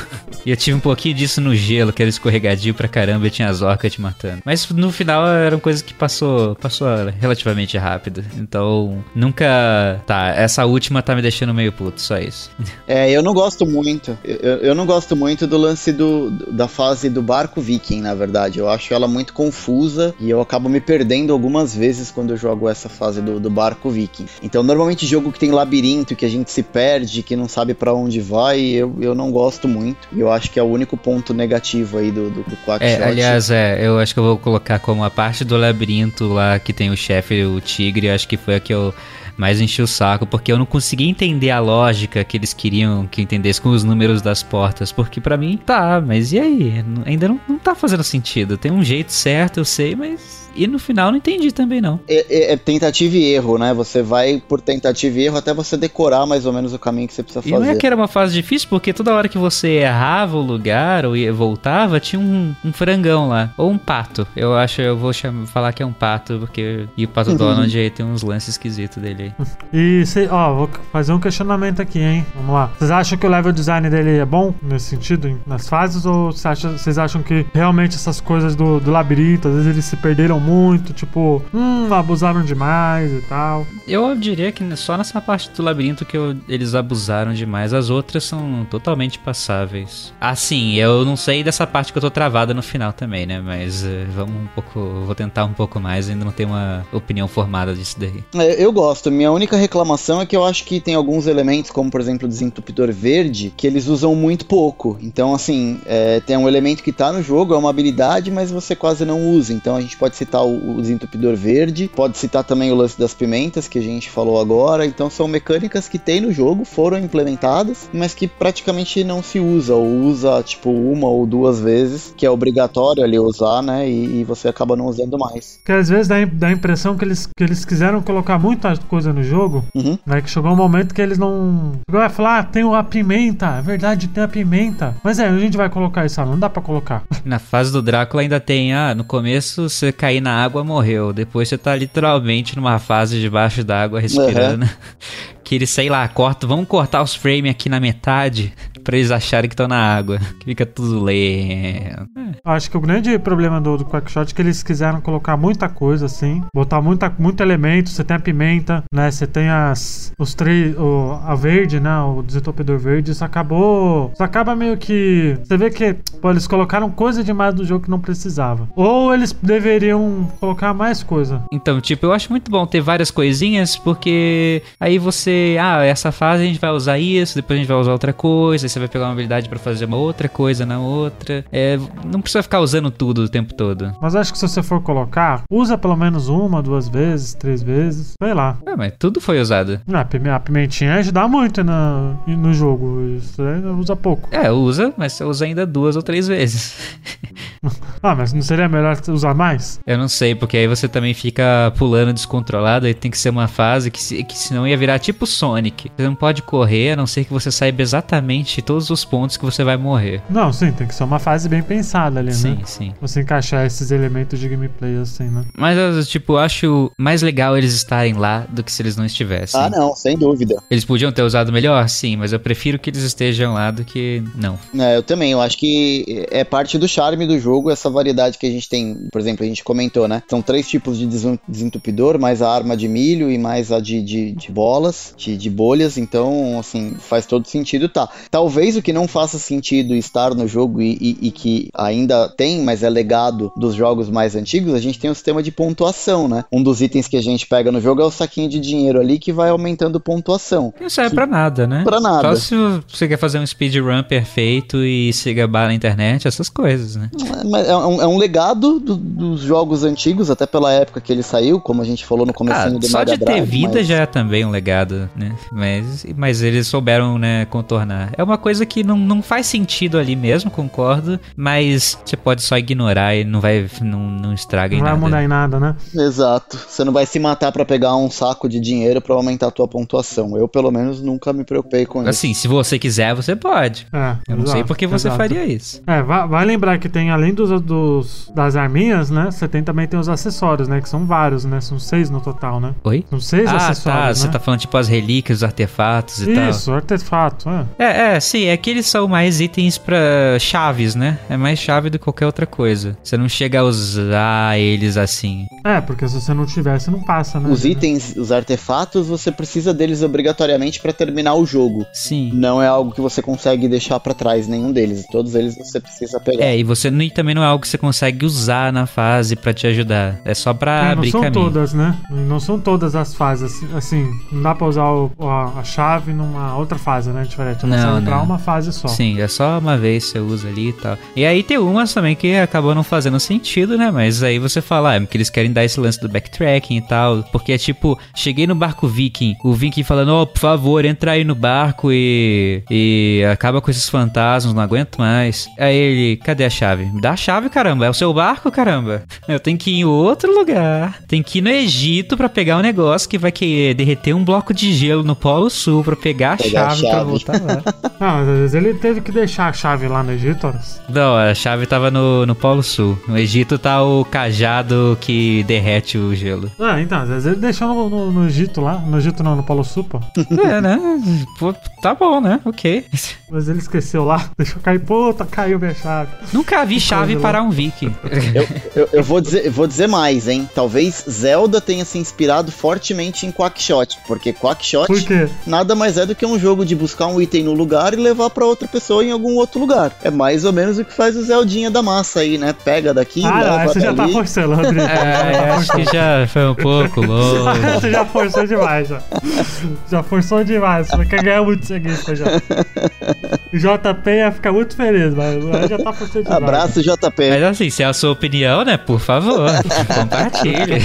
e eu tive um pouquinho disso no gelo, que era escorregadio pra caramba e tinha as orcas te matando. Mas no final eram coisas que passou, passou relativamente rápido. Então, nunca. Tá, essa última tá me deixando meio puto, só isso. É, eu não gosto muito. Eu, eu não gosto muito do lance do, da fase do barco viking, na verdade. Eu acho ela muito confusa e eu acabo me perdendo algumas vezes quando eu jogo essa fase do, do barco viking. Então, normalmente jogo que tem labirinto, que a gente se perde, que não sabe para onde vai, eu, eu não gosto muito. E eu acho que é o único ponto negativo aí do, do, do Quackshot. É, aliás, é, eu acho que eu vou colocar como a parte do labirinto lá que tem o chefe, o tigre, acho que foi a que eu mais enchi o saco, porque eu não consegui entender a lógica que eles queriam que eu entendesse com os números das portas. Porque para mim, tá, mas e aí? Ainda não, não tá fazendo sentido. Tem um jeito certo, eu sei, mas e no final não entendi também, não. É, é, é, tentativa e erro, né? Você vai por tentativa e erro até você decorar mais ou menos o caminho que você precisa fazer. E não é que era uma fase difícil, porque toda hora que você errava o lugar ou voltava, tinha um, um frangão lá. Ou um pato. Eu acho, eu vou chamar, falar que é um pato, porque. E o pato uhum. Donald aí tem uns lances esquisitos dele aí. E, cê, ó, vou fazer um questionamento aqui, hein? Vamos lá. Vocês acham que o level design dele é bom nesse sentido, nas fases? Ou vocês acham que realmente essas coisas do, do labirinto, às vezes eles se perderam muito, tipo, hum, abusaram demais e tal. Eu diria que só nessa parte do labirinto que eu, eles abusaram demais. As outras são totalmente passáveis. Assim, eu não sei dessa parte que eu tô travada no final também, né? Mas uh, vamos um pouco. Vou tentar um pouco mais, ainda não tenho uma opinião formada disso daí. É, eu gosto. Minha única reclamação é que eu acho que tem alguns elementos, como por exemplo o desentupidor verde, que eles usam muito pouco. Então, assim, é, tem um elemento que tá no jogo, é uma habilidade, mas você quase não usa. Então a gente pode citar citar o, o desentupidor verde, pode citar também o lance das pimentas que a gente falou agora. Então são mecânicas que tem no jogo, foram implementadas, mas que praticamente não se usa, ou usa tipo uma ou duas vezes, que é obrigatório ali usar, né? E, e você acaba não usando mais. Que às vezes dá, dá a impressão que eles, que eles quiseram colocar muita coisa no jogo, uhum. né? Que chegou um momento que eles não. Vai falar, ah, tem a pimenta, é verdade, tem a pimenta. Mas é, a gente vai colocar isso, não dá para colocar. Na fase do Drácula ainda tem, ah, no começo você cair na água, morreu. Depois você tá literalmente numa fase debaixo d'água respirando. Uhum. que eles, sei lá, cortam, vamos cortar os frames aqui na metade pra eles acharem que estão na água. Que fica tudo lento. É. Acho que o grande problema do, do Quackshot é que eles quiseram colocar muita coisa, assim. Botar muita, muito elemento. Você tem a pimenta, né? Você tem as, os três. O, a verde, né? O desentupidor verde. Isso acabou. Isso acaba meio que. Você vê que pô, eles colocaram coisa demais no jogo que não precisava. Ou eles deveriam colocar mais coisa. Então, tipo, eu acho muito bom ter várias coisinhas, porque aí você. Ah, essa fase a gente vai usar isso, depois a gente vai usar outra coisa você vai pegar uma habilidade para fazer uma outra coisa na outra. É, não precisa ficar usando tudo o tempo todo. Mas acho que se você for colocar, usa pelo menos uma, duas vezes, três vezes, sei lá. É, mas tudo foi usado. Ah, a pimentinha ajuda muito no, no jogo. Isso usa pouco. É, usa, mas você usa ainda duas ou três vezes. ah, mas não seria melhor usar mais? Eu não sei, porque aí você também fica pulando descontrolado, aí tem que ser uma fase que, que senão ia virar tipo Sonic. Você não pode correr, a não ser que você saiba exatamente todos os pontos que você vai morrer. Não, sim, tem que ser uma fase bem pensada ali, sim, né? Sim, sim. Você encaixar esses elementos de gameplay assim, né? Mas, tipo, acho mais legal eles estarem lá do que se eles não estivessem. Ah, não, sem dúvida. Eles podiam ter usado melhor? Sim, mas eu prefiro que eles estejam lá do que não. É, eu também. Eu acho que é parte do charme do jogo essa variedade que a gente tem. Por exemplo, a gente comentou, né? São três tipos de desentupidor, mais a arma de milho e mais a de, de, de bolas, de, de bolhas. Então, assim, faz todo sentido, tá. Talvez talvez o que não faça sentido estar no jogo e, e, e, que ainda tem, mas é legado dos jogos mais antigos, a gente tem o um sistema de pontuação, né? Um dos itens que a gente pega no jogo é o saquinho de dinheiro ali que vai aumentando pontuação. Não serve que... pra nada, né? Pra nada. Só se você quer fazer um speedrun perfeito e se gabar na internet, essas coisas, né? É, é, um, é um legado do, dos jogos antigos, até pela época que ele saiu, como a gente falou no começo ah, do Só de ter vida mas... já é também um legado, né? Mas, mas eles souberam, né, contornar. É uma uma coisa que não, não faz sentido ali mesmo, concordo. Mas você pode só ignorar e não vai. Não, não estraga Não em vai nada. mudar em nada, né? Exato. Você não vai se matar pra pegar um saco de dinheiro pra aumentar a tua pontuação. Eu, pelo menos, nunca me preocupei com isso. Assim, se você quiser, você pode. É, Eu não sei por que você exato. faria isso. É, vai, vai lembrar que tem, além dos, dos- das arminhas, né? Você tem também tem os acessórios, né? Que são vários, né? São seis no total, né? Oi? São seis Ah, tá. acessórios, Você né? tá falando tipo as relíquias, os artefatos e tal. Isso, artefato, é. É, é, sim, é que eles são mais itens pra chaves, né? É mais chave do que qualquer outra coisa. Você não chega a usar eles assim. É, porque se você não tiver, você não passa, né? Os itens, os artefatos, você precisa deles obrigatoriamente pra terminar o jogo. Sim. Não é algo que você consegue deixar pra trás nenhum deles. Todos eles você precisa pegar. É, e você não, e também não é algo que você consegue usar na fase pra te ajudar. É só pra É, não abrir são caminho. todas, né? Não são todas as fases. assim- Assim, não dá pra usar o- a, a chave numa outra fase, né? Diferente. Ela Não, pra não. uma fase só. Sim, é só uma vez você usa ali e tal. E aí tem umas também que acabam não fazendo sentido, né? Mas aí você fala, ah, é porque eles querem dar esse lance do backtracking e tal. Porque é tipo, cheguei no barco viking, o viking falando, ó, por favor, entra aí no barco e. e acaba com esses fantasmas, não aguento mais. Aí ele, cadê a chave? Me dá a chave, caramba, é o seu barco, caramba. Eu tenho que ir em outro lugar. Tem que ir no Egito pra pegar um negócio que vai que derreter um bloco de gelo no Polo Sul pra pegar a Pegar chave pra chave. voltar lá. Não, mas às vezes ele teve que deixar a chave lá no Egito, Horas. Não, a chave tava no, no Polo Sul. No Egito tá o cajado que derrete o gelo. Ah, então, às vezes ele deixou no, no- no Egito lá. No Egito não, no Polo Sul, pô. é, né? Pô, tá bom, né? Ok. Mas ele esqueceu lá, deixou cair, puta, caiu minha chave. Nunca vi chave parar um viking. Eu, eu vou, dizer, eu vou dizer mais, hein? Talvez Zelda tenha se inspirado fortemente em Quackshot, porque Quackshot Por nada mais é do que um jogo de buscar um item no lugar e levar pra outra pessoa em algum outro lugar. É mais ou menos o que faz o Zeldinha da massa aí, né? Pega daqui, Ah, não, leva essa já tá forçando, Rodrigo. É, acho que já foi um pouco longe. Você já forçou demais, já. Já forçou demais. Você quer ganhar muito seguinte já. O JP ia ficar muito feliz, mas já tá forçando demais. Abraço, JP. Mas assim, se é a sua opinião, né? Por favor, compartilhe.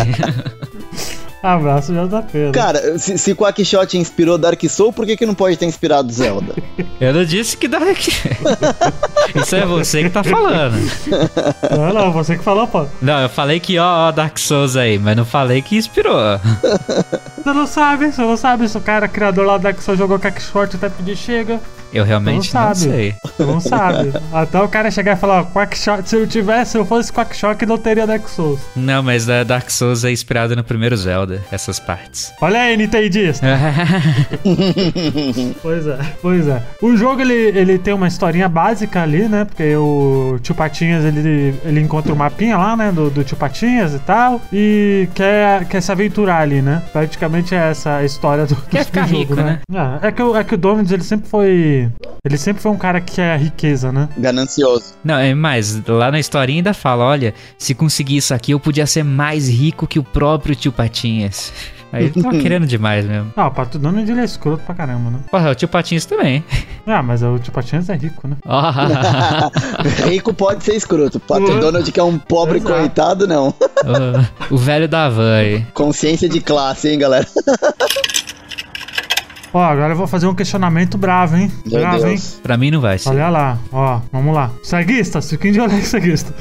Abraço, JP. né? Cara, se, se Quackshot inspirou Dark Soul, por que, que não pode ter inspirado Zelda? Eu não disse que aqui. Isso é você que tá falando. Não, não, você que falou, pô. Não, eu falei que ó, ó Dark Souls aí, mas não falei que inspirou. Você não sabe, você não sabe se o cara criador lá da Dark Souls jogou Quackshot até pedir chega. Eu realmente Não não, sabe. sei. Não sabe. Até o cara chegar e falar, ó, Quackshot, se eu tivesse, se eu fosse Quackshot, não teria Dark Souls. Não, mas a Dark Souls é inspirado no primeiro Zelda, essas partes. Olha aí, Nintendista. Pois é, pois é. O jogo ele, ele tem uma historinha básica ali, né? Porque o tio Patinhas ele, ele encontra o mapinha lá, né? Do, do tio Patinhas e tal. E quer, quer se aventurar ali, né? Praticamente é essa a história do, Quer do ficar jogo, rico, né? É, é que, o- é que o Dominus ele sempre foi. Ele sempre foi um cara que é riqueza, né? Ganancioso. Não, é mais, lá na historinha ainda fala, olha, se conseguir isso aqui eu podia ser mais rico que o próprio tio Patinhas. Aí ele tava querendo demais mesmo. Ah, o Pato Donald ele é escroto pra caramba, né? Porra, o tio Patinhas também. Ah, mas o tio Patinhas é rico, né? Ó, Rico pode ser escroto. Pato Uhum. Donald, que é um pobre Exato. coitado, não. o, o velho da van aí. Consciência de classe, hein, galera? Ó, agora eu vou fazer um questionamento bravo, hein? Meu bravo, hein? Deus. Pra mim não vai ser. Olha lá, ó, vamos lá. Ceguista, fiquem de olho aí, ceguista.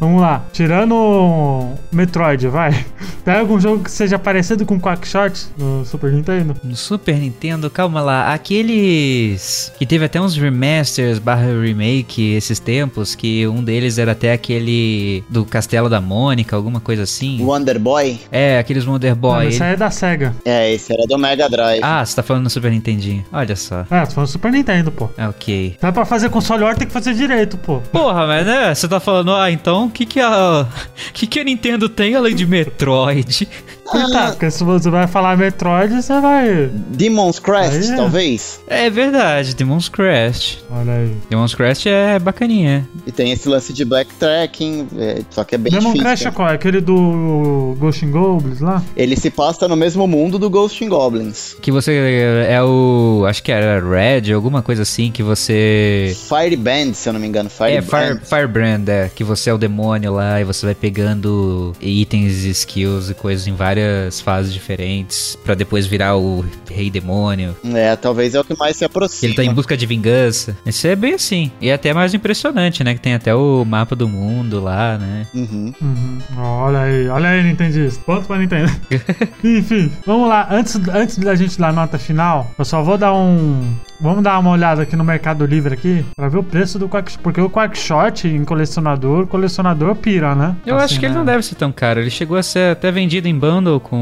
Vamos lá. Tirando o Metroid, vai. Pega algum jogo que seja parecido com Quackshot no Super Nintendo. No Super Nintendo, calma lá, aqueles que teve até uns remasters barra remake esses tempos, que um deles era até aquele do Castelo da Mônica, alguma coisa assim. Wonder Boy? É, aqueles Wonder Não, Boy. mas esse aí é da SEGA. É, esse era do Mega Drive. Ah, você tá falando no Super Nintendinho. Olha só. É, tô falando Super Nintendo, pô. Ah, Ok. Dá pra fazer console or tem que fazer direito, pô. Porra, mas né? Você tá falando, ah, então o que que a. Que que a Nintendo tem além de Metroid? Tá, porque se você vai falar Metroid, você vai. Demon's Crest, Aí é. talvez? É verdade, Demon's Crest. Olha aí. Demon's Crest é bacaninha. E tem esse lance de backtracking, é, só que é bem Demon difícil. Crash é qual? É aquele do Ghost and Goblins lá? Ele se passa no mesmo mundo do Ghost in Goblins. Que você é o. Acho que era Red, alguma coisa assim, que você. Fireband, se eu não me engano. É, Fireband. Fire, Firebrand, é. Que você é o demônio lá e você vai pegando itens, skills e coisas em várias várias fases diferentes pra depois virar o rei demônio. É, talvez é o que mais se aproxima. Ele tá em busca de vingança. Esse é bem assim. E é até mais impressionante, né? Que tem até o mapa do mundo lá, né? Uhum. Uhum. Olha aí, olha aí, Nintendista. Ponto pra Nintendo. Enfim, vamos lá. Antes, antes da gente dar nota final, eu só vou dar um. Vamos dar uma olhada aqui no Mercado Livre aqui pra ver o preço do Quack Porque o Quackshot em colecionador, colecionador pira, né? Eu Assim, acho que ele né? não deve ser tão caro. Ele chegou a ser até vendido em bundle com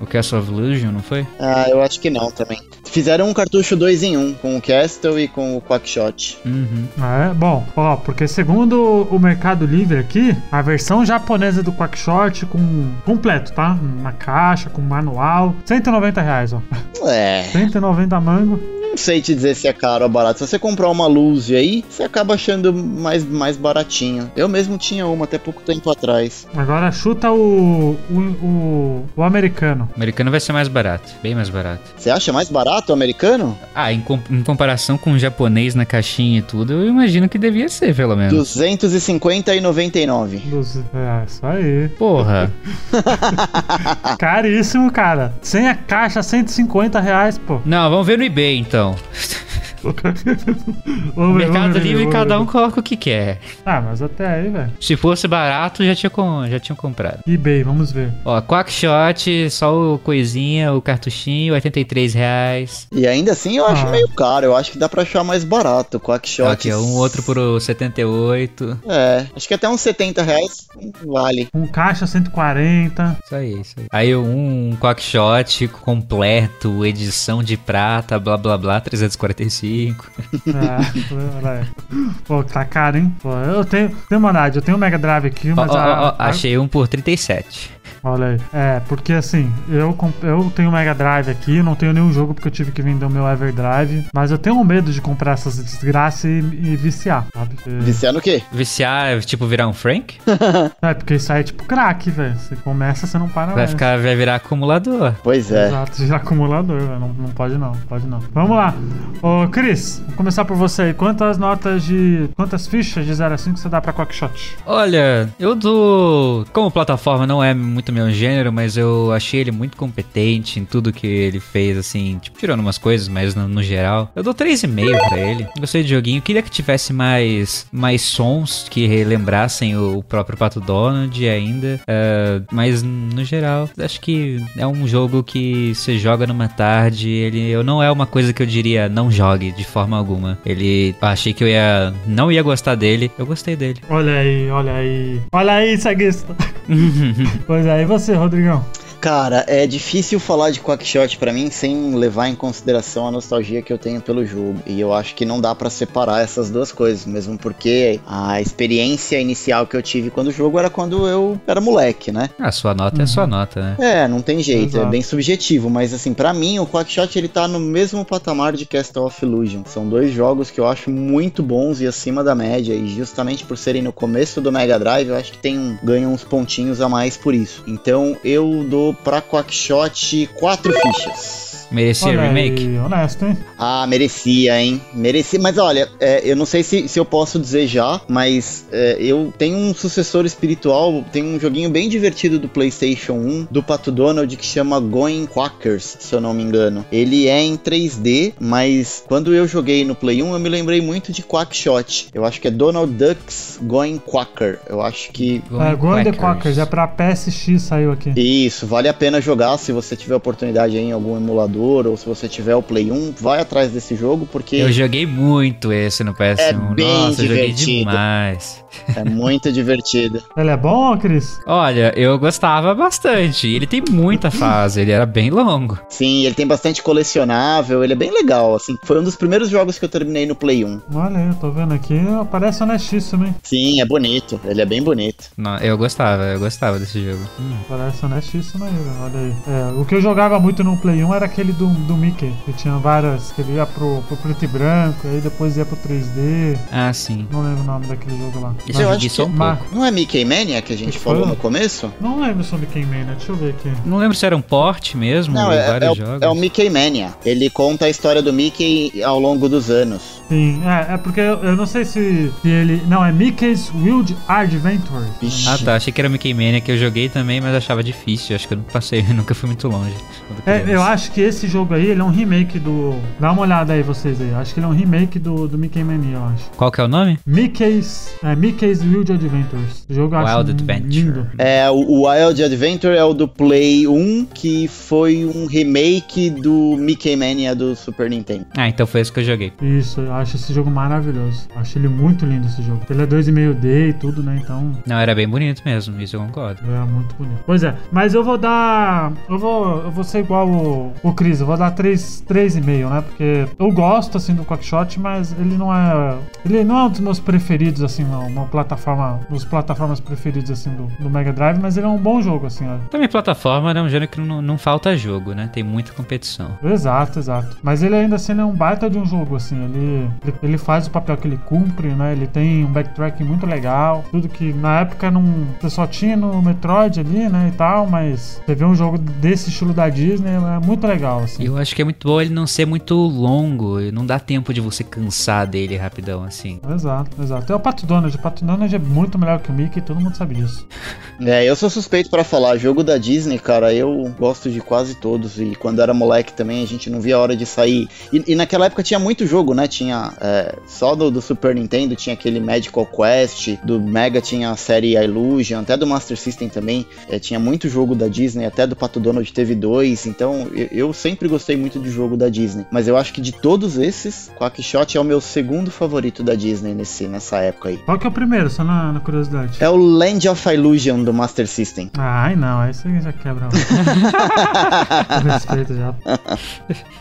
o, o Castle of Illusion, não foi? Ah, eu acho que não também. Fizeram um cartucho 2 em 1, um, com o Castle e com o Quackshot. Uhum. É, bom, ó, porque segundo o Mercado Livre aqui, a versão japonesa do Quackshot com completo, tá? Na caixa, com manual, 190 reais, ó. É, 190 mango. não sei te dizer se é caro ou barato. Se você comprar uma luz aí, você acaba achando mais, mais baratinho. Eu mesmo tinha uma até pouco tempo atrás. Agora chuta o, o, o, o americano. O americano vai ser mais barato, bem mais barato. Você acha mais barato americano? Ah, em, com- em comparação com o japonês na caixinha e tudo, eu imagino que devia ser, pelo menos. 250 e 99. Dos, é, isso aí. Porra, Caríssimo, cara. Sem a caixa, 150 reais, pô. não, vamos ver no eBay então. Vamos ver, Mercado vamos ver, Livre, vamos cada um coloca o que quer. Ah, mas até aí, velho. Se fosse barato, já tinha, com, já tinham comprado. eBay, vamos ver. Ó, Quackshot, só o coisinha, o cartuchinho, 83 reais. E ainda assim eu acho Ah. meio caro. Eu acho que dá pra achar mais barato. Quackshot. Aqui, um outro por 78. É, acho que até uns 70 reais vale. Com caixa, 140. Isso aí, isso aí. Aí um Quackshot completo, edição de prata, blá blá blá, 345. É, olha aí. Pô, tá caro, hein? Pô, eu tenho. Tem uma eu tenho um Mega Drive aqui, mas. a- ó, ó, a- achei um por 37. Olha aí. É, porque assim, eu, eu tenho o Mega Drive aqui, não tenho nenhum jogo porque eu tive que vender o meu Everdrive. Mas eu tenho medo de comprar essas desgraças e, e viciar, sabe? Porque- Viciar no quê? Viciar, tipo, virar um Frank? É, porque isso aí é tipo crack, velho. Você começa, você não para Vai, mais. ficar, vai virar acumulador. Pois é. Exato, de acumulador, velho. Não, não pode não, pode não. Vamos lá. Ô, Cris, vou começar por você aí. Quantas notas de. Quantas fichas de 0 a 5 você dá pra Quackshot? Olha, eu dou. Como plataforma não é muito meu gênero, mas eu achei ele muito competente em tudo que ele fez, assim, tipo, tirando umas coisas, mas no, no geral. Eu dou 3,5 pra ele. Gostei do joguinho. Queria que tivesse mais, mais sons que relembrassem o, o próprio Pato Donald ainda. eh, mas no geral, acho que é um jogo que você joga numa tarde. Ele eu não é uma coisa que eu diria não jogue de forma alguma. Ele achei que eu ia não ia gostar dele. Eu gostei dele. Olha aí, olha aí. Olha aí, ceguista. pois e você, Rodrigão? Cara, é difícil falar de Quackshot pra mim sem levar em consideração a nostalgia que eu tenho pelo jogo. E eu acho que não dá pra separar essas duas coisas, mesmo porque a experiência inicial que eu tive quando o jogo era quando eu era moleque, né? A sua nota é sua nota, né? É, não tem jeito, Exato. é bem subjetivo, mas assim, pra mim o Quackshot ele tá no mesmo patamar de Castle of Illusion. São dois jogos que eu acho muito bons e acima da média, e justamente por serem no começo do Mega Drive, eu acho que tem um, ganham uns pontinhos a mais por isso. Então eu dou pra Quackshot quatro fichas. Merecia olha remake? aí, honesto, hein? Ah, merecia, hein? Merecia. Mas olha, é, eu não sei se, se eu posso dizer já, mas é, eu tenho um sucessor espiritual, tem um joguinho bem divertido do PlayStation 1, do Pato Donald, que chama Going Quackers, se eu não me engano. Ele é em 3D, mas quando eu joguei no Play 1, eu me lembrei muito de Quackshot. Eu acho que é Donald Ducks Going Quacker. Eu acho que. É, Going the Quackers, é pra PSX saiu aqui. Isso, vale a pena jogar se você tiver oportunidade aí em algum emulador ou se você tiver o Play 1, vai atrás desse jogo porque Eu joguei muito esse no PS1. É bem Nossa, eu joguei divertido. demais. é muito divertido. Ele é bom, Cris? Olha, eu gostava bastante. Ele tem muita fase, ele era bem longo. Sim, ele tem bastante colecionável, ele é bem legal, assim. Foi um dos primeiros jogos que eu terminei no Play 1. Olha aí, eu tô vendo aqui, parece honestíssimo, hein? Sim, é bonito, ele é bem bonito. Não, eu gostava, eu gostava desse jogo. Hum, parece honestíssimo aí, velho. olha aí. É, o que eu jogava muito no Play 1 era aquele aquele do, do Mickey, que tinha várias, que ele ia pro, pro preto e branco, aí depois ia pro 3D. Ah, sim. Não lembro o nome daquele jogo lá. Esse eu eu acho que um pouco. Não é Mickey Mania que a gente Que falou foi? no começo? Não lembro sobre quem Mania, deixa eu ver aqui. Não lembro se era um porte mesmo, Não, ou é, é, vários o, jogos. é o Mickey Mania. Ele conta a história do Mickey ao longo dos anos. Sim, é, é porque eu, eu não sei se, se ele. Não, é Mickey's Wild Adventure. Vixe. Ah tá, achei que era o Mickey Mania que eu joguei também, mas achava difícil. Acho que eu não passei, nunca fui muito longe. É, eu acho que esse jogo aí, ele é um remake do. Dá uma olhada aí, vocês aí. Acho que ele é um remake do, do Mickey Mania, eu acho. Qual que é o nome? Mickey's. É, Mickey's Wild Adventures. O jogo eu acho Wild Adventure. lindo. É, o Wild Adventure é o do Play 1, que foi um remake do Mickey Mania do Super Nintendo. Ah, então foi esse que eu joguei. Isso, eu acho esse jogo maravilhoso. Eu acho ele muito lindo esse jogo. Ele é 2,5D e tudo, né? Então. Não, era bem bonito mesmo, isso eu concordo. É muito bonito. Pois é, mas eu vou dar. Eu vou, eu vou ser igual o, o Chris, eu vou dar 3, 3,5, né? Porque eu gosto assim do Quackshot, mas ele não é. Ele não é um dos meus preferidos, assim, não. Uma plataforma. Dos plataformas preferidos, assim, do, do Mega Drive, mas ele é um bom jogo, assim, ó. Também plataforma é um gênero que não, não falta jogo, né? Tem muita competição. Exato, exato. Mas ele ainda assim ele é um baita de um jogo, assim. Ele, ele, ele faz o papel que ele cumpre, né? Ele tem um backtracking muito legal. Tudo que na época não, você só tinha no Metroid ali, né? E tal, mas você vê um jogo desse estilo da Disney, é muito legal, E assim. eu acho que é muito bom ele não ser muito longo, não dá tempo de você cansar dele rapidão, assim. Exato, exato. É o Pato Donald. O Pato Donald é muito melhor que o Mickey, todo mundo sabe disso. É, eu sou suspeito pra falar. Jogo da Disney, cara, eu gosto de quase todos. E quando era moleque também, a gente não via a hora de sair. E, e naquela época tinha muito jogo, né? Tinha é, só do, do Super Nintendo, tinha aquele Magical Quest, do Mega tinha a série Illusion, até do Master System também. é, tinha muito jogo da Disney, até do Pato Donald teve dois. Então eu, eu sempre gostei muito de jogo da Disney. Mas eu acho que de todos esses, Quackshot é o meu segundo favorito da Disney nesse, nessa época aí. Qual que é o primeiro, só na, na curiosidade? É o Land of Illusion do Master System. Ai, não, aí você já quebra. Com respeito já.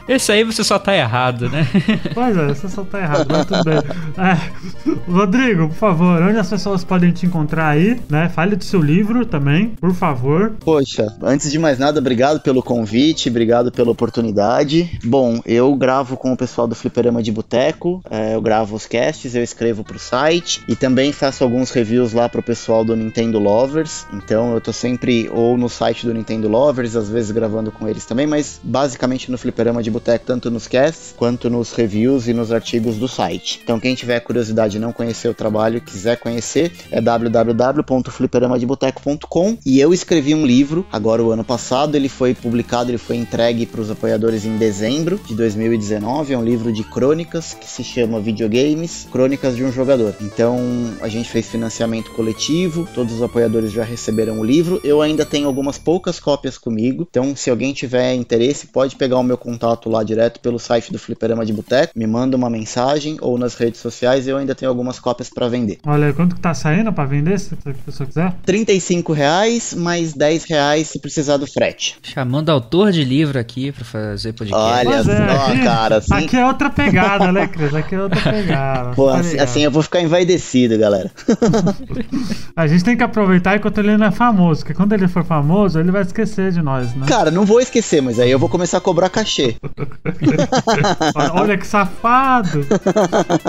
Esse aí você só tá errado, né? Pois é, você só tá errado, mas tudo bem. É, Rodrigo, por favor, onde as pessoas podem te encontrar aí, né? Fale do seu livro também, por favor. Poxa, antes de mais nada, obrigado pelo convite, obrigado pela oportunidade. Bom, eu gravo com o pessoal do Fliperama de Boteco, é, eu gravo os casts, eu escrevo pro site e também faço alguns reviews lá pro pessoal do Nintendo Lovers. Então eu tô sempre ou no site do Nintendo Lovers, às vezes gravando com eles também, mas basicamente no Fliperama de Boteco, tanto nos casts quanto nos reviews e nos artigos do site. Então quem tiver curiosidade não conhecer o trabalho, quiser conhecer, é www.fliperamadeboteco.com e eu escrevi um livro agora o ano passado, ele foi publicado, ele foi entregue para os apoiadores em dezembro de 2019, é um livro de crônicas que se chama Videogames, Crônicas de um Jogador. Então a gente fez financiamento coletivo, todos os apoiadores já receberam o livro, eu ainda tenho algumas poucas cópias comigo, então se alguém tiver interesse pode pegar o meu contato lá direto pelo site do Fliperama de Boteco, me manda uma mensagem ou nas redes sociais, eu ainda tenho algumas cópias para vender. Olha, quanto que tá saindo pra vender, se a pessoa quiser? 35 reais mais 10 reais se precisar do frete. Chamando autor de livro aqui pra fazer podcast. Olha é, só, aqui, cara, assim- aqui é outra pegada, né, Cris? Aqui é outra pegada. Pô, tá assim, assim eu vou ficar envaidecido, galera. A gente tem que aproveitar enquanto ele não é famoso, porque quando ele for famoso, ele vai esquecer de nós, né? Cara, não vou esquecer, mas aí eu vou começar a cobrar cachê. Olha, que safado!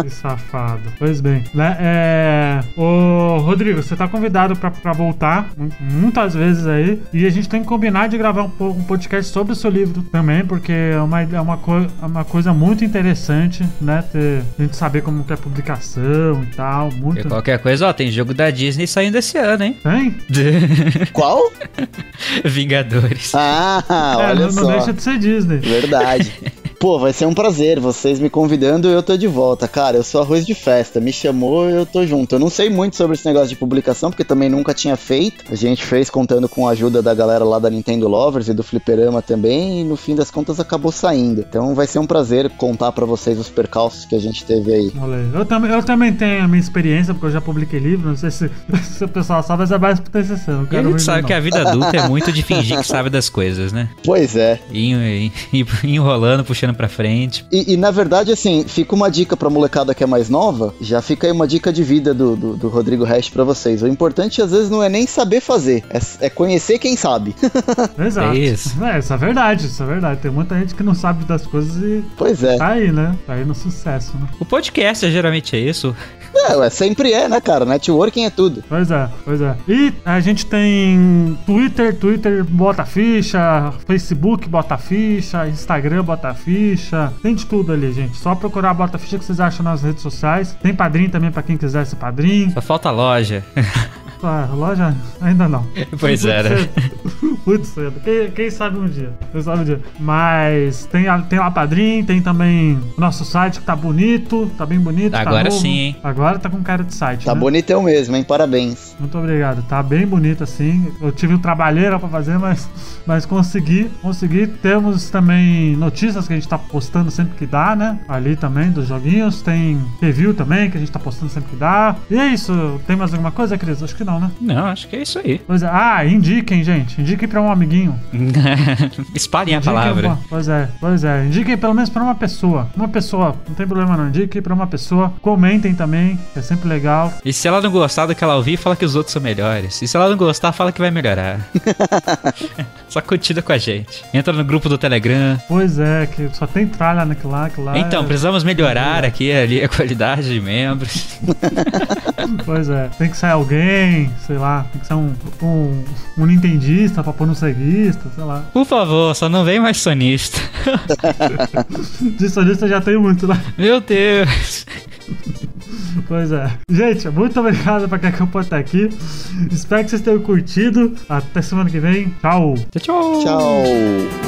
que safado. Pois bem, né? É... Ô, Rodrigo, você tá convidado pra, pra voltar mu- muitas vezes aí. E a gente tem que combinar de gravar um, um podcast sobre o seu livro também, porque é uma, é uma, co- é uma coisa muito interessante, né? Ter, a gente saber como que é a publicação e tal. E Muito. qualquer coisa, ó, tem jogo da Disney saindo esse ano, hein? Tem? Qual? Vingadores. Ah, É, olha não, não só. deixa de ser Disney. Verdade. Pô, vai ser um prazer. Vocês me convidando, eu tô de volta. Cara, eu sou arroz de festa. Me chamou, eu tô junto. Eu não sei muito sobre esse negócio de publicação, porque também nunca tinha feito. A gente fez contando com a ajuda da galera lá da Nintendo Lovers e do Fliperama também. E no fim das contas acabou saindo. Então vai ser um prazer contar pra vocês os percalços que a gente teve aí. Eu, também, eu também tenho a minha experiência, porque eu já publiquei livro. Não sei se, se o pessoal sabe, mas é mais pro TCC. Não E a gente sabe não. que a vida adulta é muito de fingir que sabe das coisas, né? Pois é. E, e- e enrolando, puxando puxando pra frente. E, e, na verdade, assim, fica uma dica pra molecada que é mais nova, já fica aí uma dica de vida do, do, do Rodrigo Hash pra vocês. O importante às vezes não é nem saber fazer, é, é conhecer quem sabe. Exato. É isso. É, isso é verdade, isso é verdade. Tem muita gente que não sabe das coisas e. Pois é. Tá aí, né? Tá aí no sucesso, né? O podcast geralmente é isso. É, sempre é, né, cara? Networking é tudo. Pois é, pois é. E a gente tem Twitter, Twitter bota ficha, Facebook bota ficha, Instagram bota ficha. Tem de tudo ali, gente. Só procurar bota ficha que vocês acham nas redes sociais. Tem padrinho também para quem quiser ser padrinho. Só falta loja. Ah, loja ainda não. Pois Muito era. Cedo. Muito cedo. Quem, quem, sabe um dia. Quem sabe um dia. Mas tem, tem lá Padrim, tem também o nosso site que tá bonito, tá bem bonito. Agora tá sim, hein? Agora tá com cara de site. Tá né? bonitão mesmo, hein? Parabéns. Muito obrigado. Tá bem bonito assim. Eu tive um trabalheira pra fazer, mas, mas consegui. Consegui. Temos também notícias que a gente tá postando sempre que dá, né? Ali também, dos joguinhos. Tem review também que a gente tá postando sempre que dá. E é isso. Tem mais alguma coisa, Cris? Acho que não, né? Não, acho que é isso aí. Pois é. Ah, indiquem, gente. Indiquem pra um amiguinho. Espalhem a Indiquem palavra. uma- Pois é, pois é. Indiquem pelo menos pra uma pessoa. Uma pessoa, não tem problema não. Indiquem pra uma pessoa. Comentem também, que é sempre legal. E se ela não gostar do que ela ouvir, fala que os outros são melhores. E se ela não gostar, fala que vai melhorar. Só curtida com a gente. Entra no grupo do Telegram. Pois é, que só tem tralha naquilo lá, aquilo lá. Então, é- precisamos melhorar aqui ali a qualidade de membros. Pois é, tem que sair alguém, sei lá, tem que sair um, um, um nintendista pra pôr no ceguista, sei lá. Por favor, só não vem mais sonista. De solista já tem muito lá. Meu Deus. Pois é. Gente, muito obrigado pra quem acompanhou até aqui. Espero que vocês tenham curtido. Até semana que vem. Tchau. Tchau, tchau.